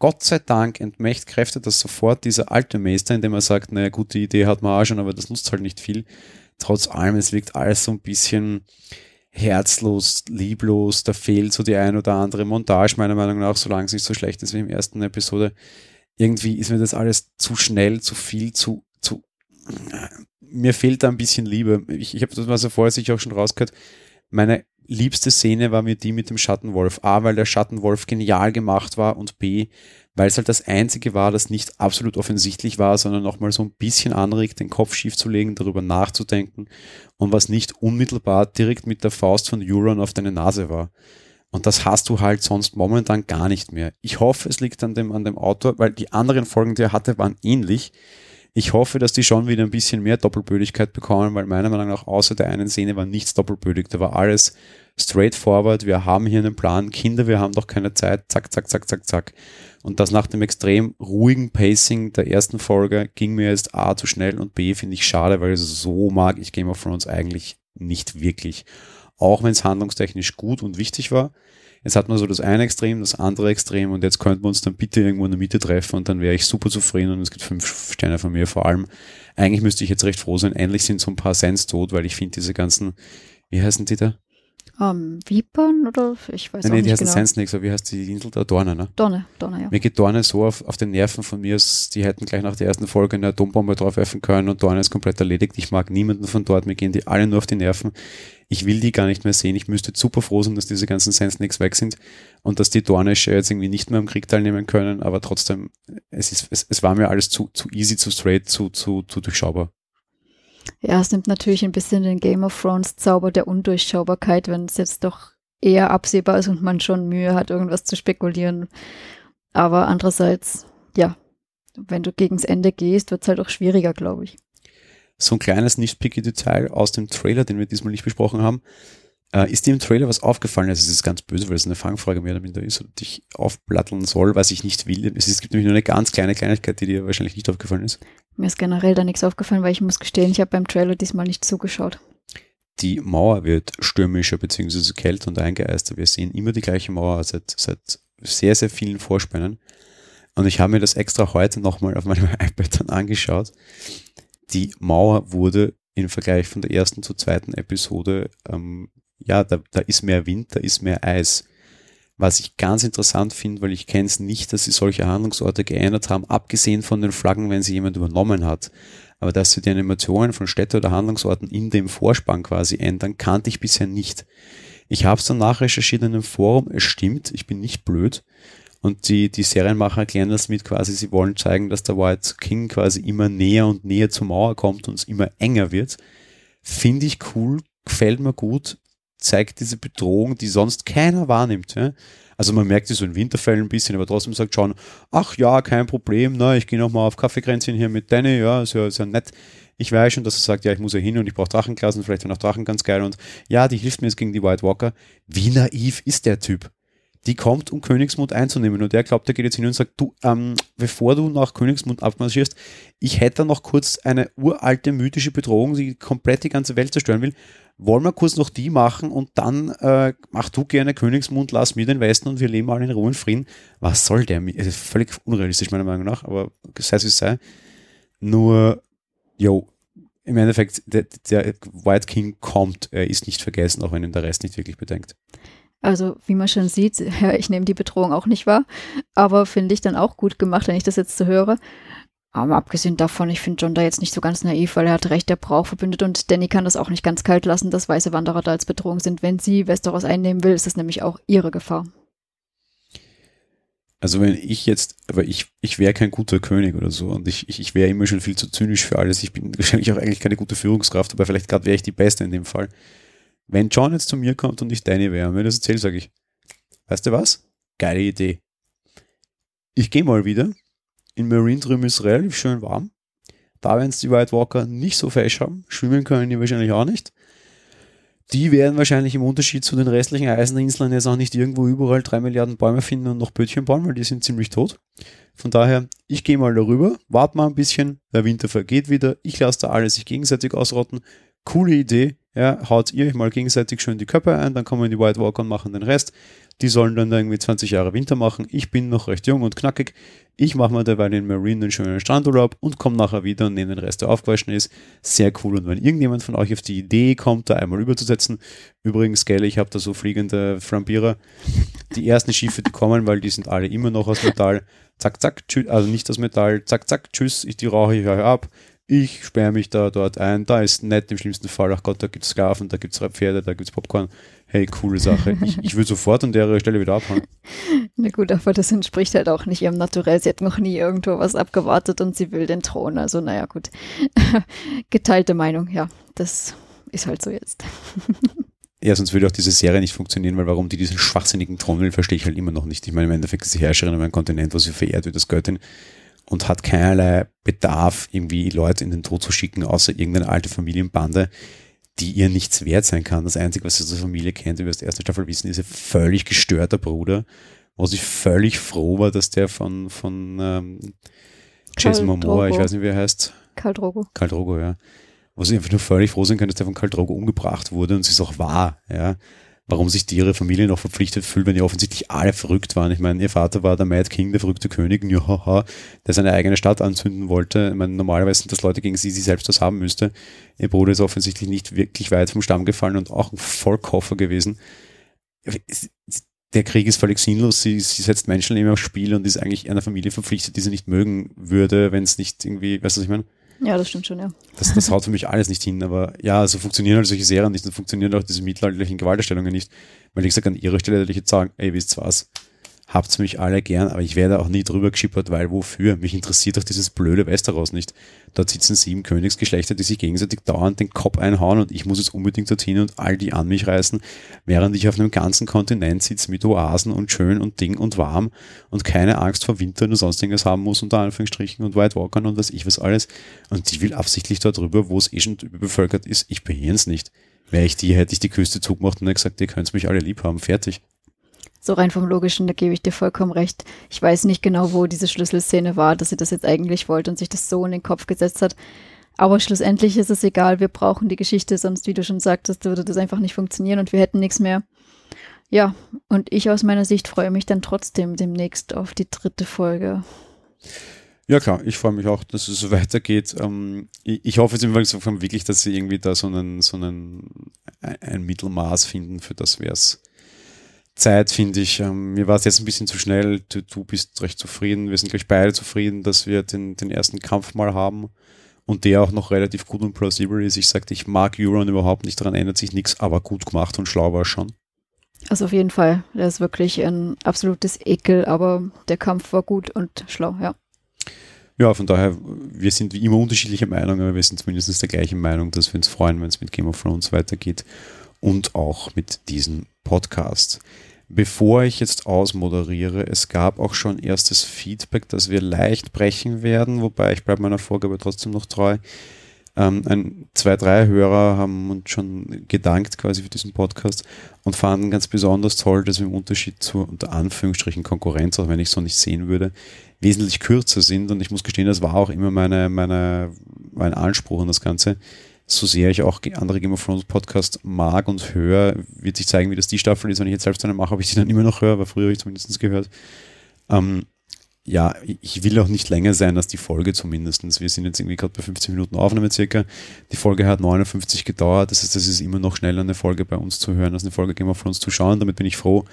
Gott sei Dank entmächt Kräfte das sofort dieser alte Meister, indem er sagt, naja, gute Idee hat man auch schon, aber das nutzt halt nicht viel. Trotz allem, es wirkt alles so ein bisschen herzlos, lieblos, da fehlt so die ein oder andere Montage, meiner Meinung nach, solange es nicht so schlecht ist wie im ersten Episode. Irgendwie ist mir das alles zu schnell, zu viel, zu, zu, mir fehlt da ein bisschen Liebe. Ich, ich habe das mal so vorher sicher auch schon rausgehört. Meine liebste Szene war mir die mit dem Schattenwolf. A, weil der Schattenwolf genial gemacht war und B, weil es halt das einzige war, das nicht absolut offensichtlich war, sondern nochmal so ein bisschen anregt, den Kopf schief zu legen, darüber nachzudenken und was nicht unmittelbar direkt mit der Faust von Euron auf deine Nase war. Und das hast du halt sonst momentan gar nicht mehr. Ich hoffe, es liegt an dem, an dem Autor, weil die anderen Folgen, die er hatte, waren ähnlich. Ich hoffe, dass die schon wieder ein bisschen mehr Doppelbödigkeit bekommen, weil meiner Meinung nach außer der einen Szene war nichts doppelbödig. Da war alles straightforward. Wir haben hier einen Plan. Kinder, wir haben doch keine Zeit. Zack, zack, zack, zack, zack. Und das nach dem extrem ruhigen Pacing der ersten Folge ging mir jetzt A zu schnell und B finde ich schade, weil so mag ich Game of Thrones eigentlich nicht wirklich. Auch wenn es handlungstechnisch gut und wichtig war. Jetzt hat man so das eine Extrem, das andere Extrem und jetzt könnten wir uns dann bitte irgendwo in der Mitte treffen und dann wäre ich super zufrieden und es gibt fünf Sterne von mir. Vor allem, eigentlich müsste ich jetzt recht froh sein, endlich sind so ein paar Sens tot, weil ich finde diese ganzen, wie heißen die da? Ähm, Vipern oder ich weiß nein, auch nee, nicht die heißt genau. Sand Snakes, aber wie heißt die Insel da? Dorne, ne? Donne, Donne, ja. Mir geht Dorne so auf, auf den Nerven von mir, die hätten gleich nach der ersten Folge eine Atombombe draufwerfen können und Dorne ist komplett erledigt. Ich mag niemanden von dort, mir gehen die alle nur auf die Nerven. Ich will die gar nicht mehr sehen. Ich müsste super froh sein, dass diese ganzen Sand Snakes weg sind und dass die Dornische jetzt irgendwie nicht mehr am Krieg teilnehmen können, aber trotzdem, es, ist, es, es war mir alles zu, zu easy, zu straight, zu, zu, zu durchschaubar. Ja, es nimmt natürlich ein bisschen den Game of Thrones Zauber der Undurchschaubarkeit, wenn es jetzt doch eher absehbar ist und man schon Mühe hat, irgendwas zu spekulieren. Aber andererseits, ja, wenn du gegens Ende gehst, wird es halt auch schwieriger, glaube ich. so ein kleines nicht picky Detail aus dem Trailer, den wir diesmal nicht besprochen haben. Äh, ist dir im Trailer was aufgefallen? Also es ist ganz böse, weil es eine Fangfrage mehr oder minder ist und dich aufplatteln soll, was ich nicht will. Es, ist, es gibt nämlich nur eine ganz kleine Kleinigkeit, die dir wahrscheinlich nicht aufgefallen ist. Mir ist generell da nichts aufgefallen, weil ich muss gestehen, ich habe beim Trailer diesmal nicht zugeschaut. Die Mauer wird stürmischer bzw. kälter und eingeeister. Wir sehen immer die gleiche Mauer seit, seit sehr, sehr vielen Vorspänen. Und ich habe mir das extra heute nochmal auf meinem iPad dann angeschaut. Die Mauer wurde im Vergleich von der ersten zur zweiten Episode, ähm, ja, da, da ist mehr Wind, da ist mehr Eis. Was ich ganz interessant finde, weil ich kenne es nicht, dass sie solche Handlungsorte geändert haben, abgesehen von den Flaggen, wenn sie jemand übernommen hat. Aber dass sie die Animationen von Städte oder Handlungsorten in dem Vorspann quasi ändern, kannte ich bisher nicht. Ich habe es dann nachrecherchiert in einem Forum, es stimmt, ich bin nicht blöd. Und die, die Serienmacher erklären das mit quasi, sie wollen zeigen, dass der White King quasi immer näher und näher zur Mauer kommt und es immer enger wird. Finde ich cool, gefällt mir gut, zeigt diese Bedrohung, die sonst keiner wahrnimmt. Ja? Also man merkt es so in Winterfällen ein bisschen, aber trotzdem sagt John, ach ja, kein Problem, na, ich gehe nochmal auf Kaffeekränzchen hier mit Danny, ja, ist ja, ist ja nett. Ich weiß schon, dass er sagt, ja, ich muss ja hin und ich brauche Drachenklassen, vielleicht sind auch Drachen ganz geil und ja, die hilft mir jetzt gegen die White Walker. Wie naiv ist der Typ? Die kommt, um Königsmund einzunehmen und der glaubt, der geht jetzt hin und sagt, du, ähm, bevor du nach Königsmund abmarschierst, ich hätte noch kurz eine uralte mythische Bedrohung, die komplett die ganze Welt zerstören will. Wollen wir kurz noch die machen und dann äh, mach du gerne Königsmund, lass mir den Westen und wir leben alle in Ruhe und Frieden. Was soll der? Ist völlig unrealistisch meiner Meinung nach, aber sei es wie es sei. Nur, yo, im Endeffekt, der, der White King kommt, er ist nicht vergessen, auch wenn ihn der Rest nicht wirklich bedenkt. Also, wie man schon sieht, ich nehme die Bedrohung auch nicht wahr, aber finde ich dann auch gut gemacht, wenn ich das jetzt so höre. Aber abgesehen davon, ich finde John da jetzt nicht so ganz naiv, weil er hat recht, der braucht verbündet und Danny kann das auch nicht ganz kalt lassen, dass weiße Wanderer da als Bedrohung sind. Wenn sie Westeros einnehmen will, ist das nämlich auch ihre Gefahr. Also wenn ich jetzt, aber ich, ich wäre kein guter König oder so und ich, ich, ich wäre immer schon viel zu zynisch für alles. Ich bin wahrscheinlich auch eigentlich keine gute Führungskraft, aber vielleicht gerade wäre ich die Beste in dem Fall. Wenn John jetzt zu mir kommt und ich Danny wäre und mir das erzählt, sage ich, weißt du was? Geile Idee. Ich gehe mal wieder. In Marine drüben ist relativ schön warm. Da werden es die White Walker nicht so fesch haben. Schwimmen können die wahrscheinlich auch nicht. Die werden wahrscheinlich im Unterschied zu den restlichen Eiseninseln jetzt auch nicht irgendwo überall drei Milliarden Bäume finden und noch Bötchen bauen, weil die sind ziemlich tot. Von daher, ich gehe mal darüber, warte mal ein bisschen, der Winter vergeht wieder, ich lasse da alle sich gegenseitig ausrotten, coole Idee, ja, haut ihr euch mal gegenseitig schön die Köpfe ein, dann kommen die White Walker und machen den Rest. Die sollen dann irgendwie 20 Jahre Winter machen. Ich bin noch recht jung und knackig. Ich mache mal dabei in Marine einen schönen Strandurlaub und komme nachher wieder und nehme den Rest, der aufgewaschen ist. Sehr cool. Und wenn irgendjemand von euch auf die Idee kommt, da einmal überzusetzen, übrigens, gell, ich habe da so fliegende Frambierer. Die ersten Schiffe, die kommen, weil die sind alle immer noch aus Metall. Zack, zack, tschüss, also nicht aus Metall. Zack, zack, tschüss, ich die rauche ich ab ich sperre mich da dort ein, da ist nett im schlimmsten Fall, ach Gott, da gibt es Sklaven, da gibt es Pferde, da gibt es Popcorn. Hey, coole Sache. Ich, ich würde sofort an der Stelle wieder abhauen. Na gut, aber das entspricht halt auch nicht ihrem Naturell. Sie hat noch nie irgendwo was abgewartet und sie will den Thron. Also, naja, gut. Geteilte Meinung, ja. Das ist halt so jetzt. Ja, sonst würde auch diese Serie nicht funktionieren, weil warum die diesen schwachsinnigen Thron will, verstehe ich halt immer noch nicht. Ich meine, im Endeffekt ist sie Herrscherin über ein Kontinent, wo sie verehrt wird als Göttin und hat keinerlei Bedarf, irgendwie Leute in den Tod zu schicken, außer irgendeine alte Familienbande, die ihr nichts wert sein kann. Das Einzige, was sie aus der Familie kennt, wie wir aus der ersten Staffel wissen, ist ein völlig gestörter Bruder, wo sie völlig froh war, dass der von, von ähm, Jason Momoa, ich weiß nicht, wie er heißt. Karl Drogo. Karl Drogo, ja. Wo sie einfach nur völlig froh sein kann, dass der von Karl Drogo umgebracht wurde und sie ist auch wahr, ja warum sich die ihre Familie noch verpflichtet fühlt, wenn die offensichtlich alle verrückt waren. Ich meine, ihr Vater war der Mad King, der verrückte König, johaha, der seine eigene Stadt anzünden wollte. Ich meine, normalerweise sind das Leute, gegen sie sie selbst was haben müsste. Ihr Bruder ist offensichtlich nicht wirklich weit vom Stamm gefallen und auch ein Vollkoffer gewesen. Der Krieg ist völlig sinnlos. Sie, sie setzt Menschenleben aufs Spiel und ist eigentlich einer Familie verpflichtet, die sie nicht mögen würde, wenn es nicht irgendwie, weißt du, was ich meine? Ja, das stimmt schon, ja. Das, das haut für mich alles nicht hin, aber ja, so funktionieren halt solche Serien nicht, so funktionieren auch diese mittelalterlichen Gewalterstellungen nicht. Weil ich sage, an ihrer Stelle würde ich jetzt sagen, ey, wisst was, habt's mich alle gern, aber ich werde auch nie drüber geschippert, weil wofür? Mich interessiert doch dieses blöde Westeros nicht. Dort sitzen sieben Königsgeschlechter, die sich gegenseitig dauernd den Kopf einhauen und ich muss jetzt unbedingt dorthin und all die an mich reißen, während ich auf einem ganzen Kontinent sitze mit Oasen und schön und Ding und warm und keine Angst vor Winter und sonst irgendwas haben muss, unter Anführungsstrichen und White Walkern und was ich was alles. Und die will absichtlich dort drüber, wo es eh schon überbevölkert ist. Ich beheere es nicht. Wäre ich die, hätte ich die Küste zugemacht und gesagt, ihr könnt mich alle lieb haben. Fertig. So rein vom Logischen, da gebe ich dir vollkommen recht. Ich weiß nicht genau, wo diese Schlüsselszene war, dass sie das jetzt eigentlich wollte und sich das so in den Kopf gesetzt hat. Aber schlussendlich ist es egal, wir brauchen die Geschichte, sonst, wie du schon sagtest, würde das einfach nicht funktionieren und wir hätten nichts mehr. Ja, und ich aus meiner Sicht freue mich dann trotzdem demnächst auf die dritte Folge. Ja klar, ich freue mich auch, dass es so weitergeht. Ähm, ich, hoffe jetzt wirklich, dass sie irgendwie da so einen, so einen ein Mittelmaß finden für das, wer es Zeit, finde ich. Ähm, mir war es jetzt ein bisschen zu schnell. Du, du, bist recht zufrieden. Wir sind gleich beide zufrieden, dass wir den, den ersten Kampf mal haben und der auch noch relativ gut und plausibel ist. Ich sagte, ich mag Euron überhaupt nicht, daran ändert sich nichts, aber gut gemacht und schlau war es schon. Also auf jeden Fall. Der ist wirklich ein absolutes Ekel, aber der Kampf war gut und schlau, ja. Ja, von daher, wir sind wie immer unterschiedlicher Meinung, aber wir sind zumindest der gleichen Meinung, dass wir uns freuen, wenn es mit Game of Thrones weitergeht und auch mit diesem Podcast. Bevor ich jetzt ausmoderiere, es gab auch schon erstes Feedback, dass wir leicht brechen werden, wobei ich bleibe meiner Vorgabe trotzdem noch treu. Ähm, ein, zwei, drei Hörer haben uns schon gedankt quasi für diesen Podcast und fanden ganz besonders toll, dass wir im Unterschied zur unter Anführungsstrichen Konkurrenz, auch wenn ich so nicht sehen würde, wesentlich kürzer sind. Und ich muss gestehen, das war auch immer meine, meine, mein Anspruch an das Ganze so sehr ich auch andere Game of Thrones Podcast mag und höre, wird sich zeigen, wie das die Staffel ist. Wenn ich jetzt selbst eine mache, ob ich sie dann immer noch höre, aber früher habe ich zumindest gehört. Ähm, ja, ich will auch nicht länger sein als die Folge zumindest. Wir sind jetzt irgendwie gerade bei 15 Minuten Aufnahme circa. Die Folge hat 59 gedauert. Das heißt, es ist immer noch schneller, eine Folge bei uns zu hören, als eine Folge Game of Thrones zu schauen. Damit bin ich froh.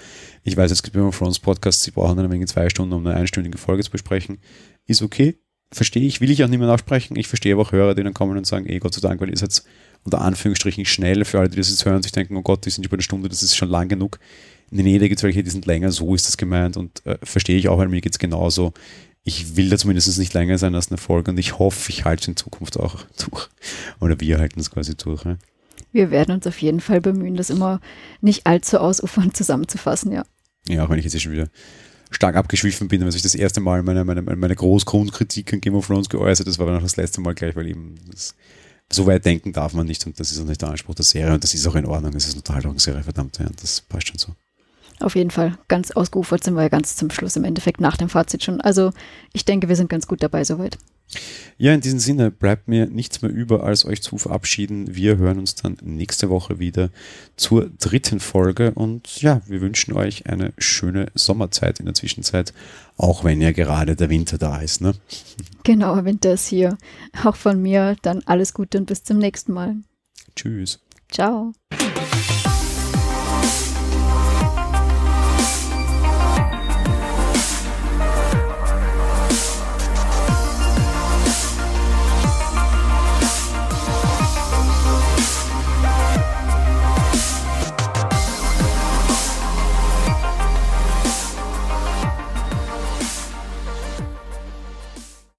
Ich weiß, es gibt Game of Thrones Podcasts, die brauchen eine Menge zwei Stunden, um eine einstündige Folge zu besprechen. Ist okay verstehe ich, will ich auch nicht mehr nachsprechen. Ich verstehe aber auch Hörer, die dann kommen und sagen, ey, Gott sei Dank, weil ihr seid unter Anführungsstrichen schnell für alle, die das jetzt hören und sich denken, oh Gott, die sind schon bei einer Stunde, das ist schon lang genug. Nee, nee, da gibt es welche, die sind länger, so ist das gemeint und äh, verstehe ich auch, weil mir geht es genauso. Ich will da zumindest nicht länger sein als eine Folge und ich hoffe, ich halte es in Zukunft auch durch. Oder wir halten es quasi durch. Ja. Wir werden uns auf jeden Fall bemühen, das immer nicht allzu ausufernd zusammenzufassen, ja. Ja, auch wenn ich jetzt schon wieder stark abgeschwiffen bin, als ich das erste Mal meine, meine, meine Großgrundkritik an Game of Thrones geäußert Das war dann auch das letzte Mal gleich, weil eben das, so weit denken darf man nicht und das ist auch nicht der Anspruch der Serie und das ist auch in Ordnung. Es ist eine Unterhaltungsserie, verdammt, ja, das passt schon so. Auf jeden Fall. Ganz ausgeufert sind wir ja ganz zum Schluss im Endeffekt nach dem Fazit schon. Also ich denke, wir sind ganz gut dabei soweit. Ja, in diesem Sinne bleibt mir nichts mehr über, als euch zu verabschieden. Wir hören uns dann nächste Woche wieder zur dritten Folge und ja, wir wünschen euch eine schöne Sommerzeit in der Zwischenzeit, auch wenn ja gerade der Winter da ist. Ne? Genau, Winter ist hier. Auch von mir dann alles Gute und bis zum nächsten Mal. Tschüss. Ciao.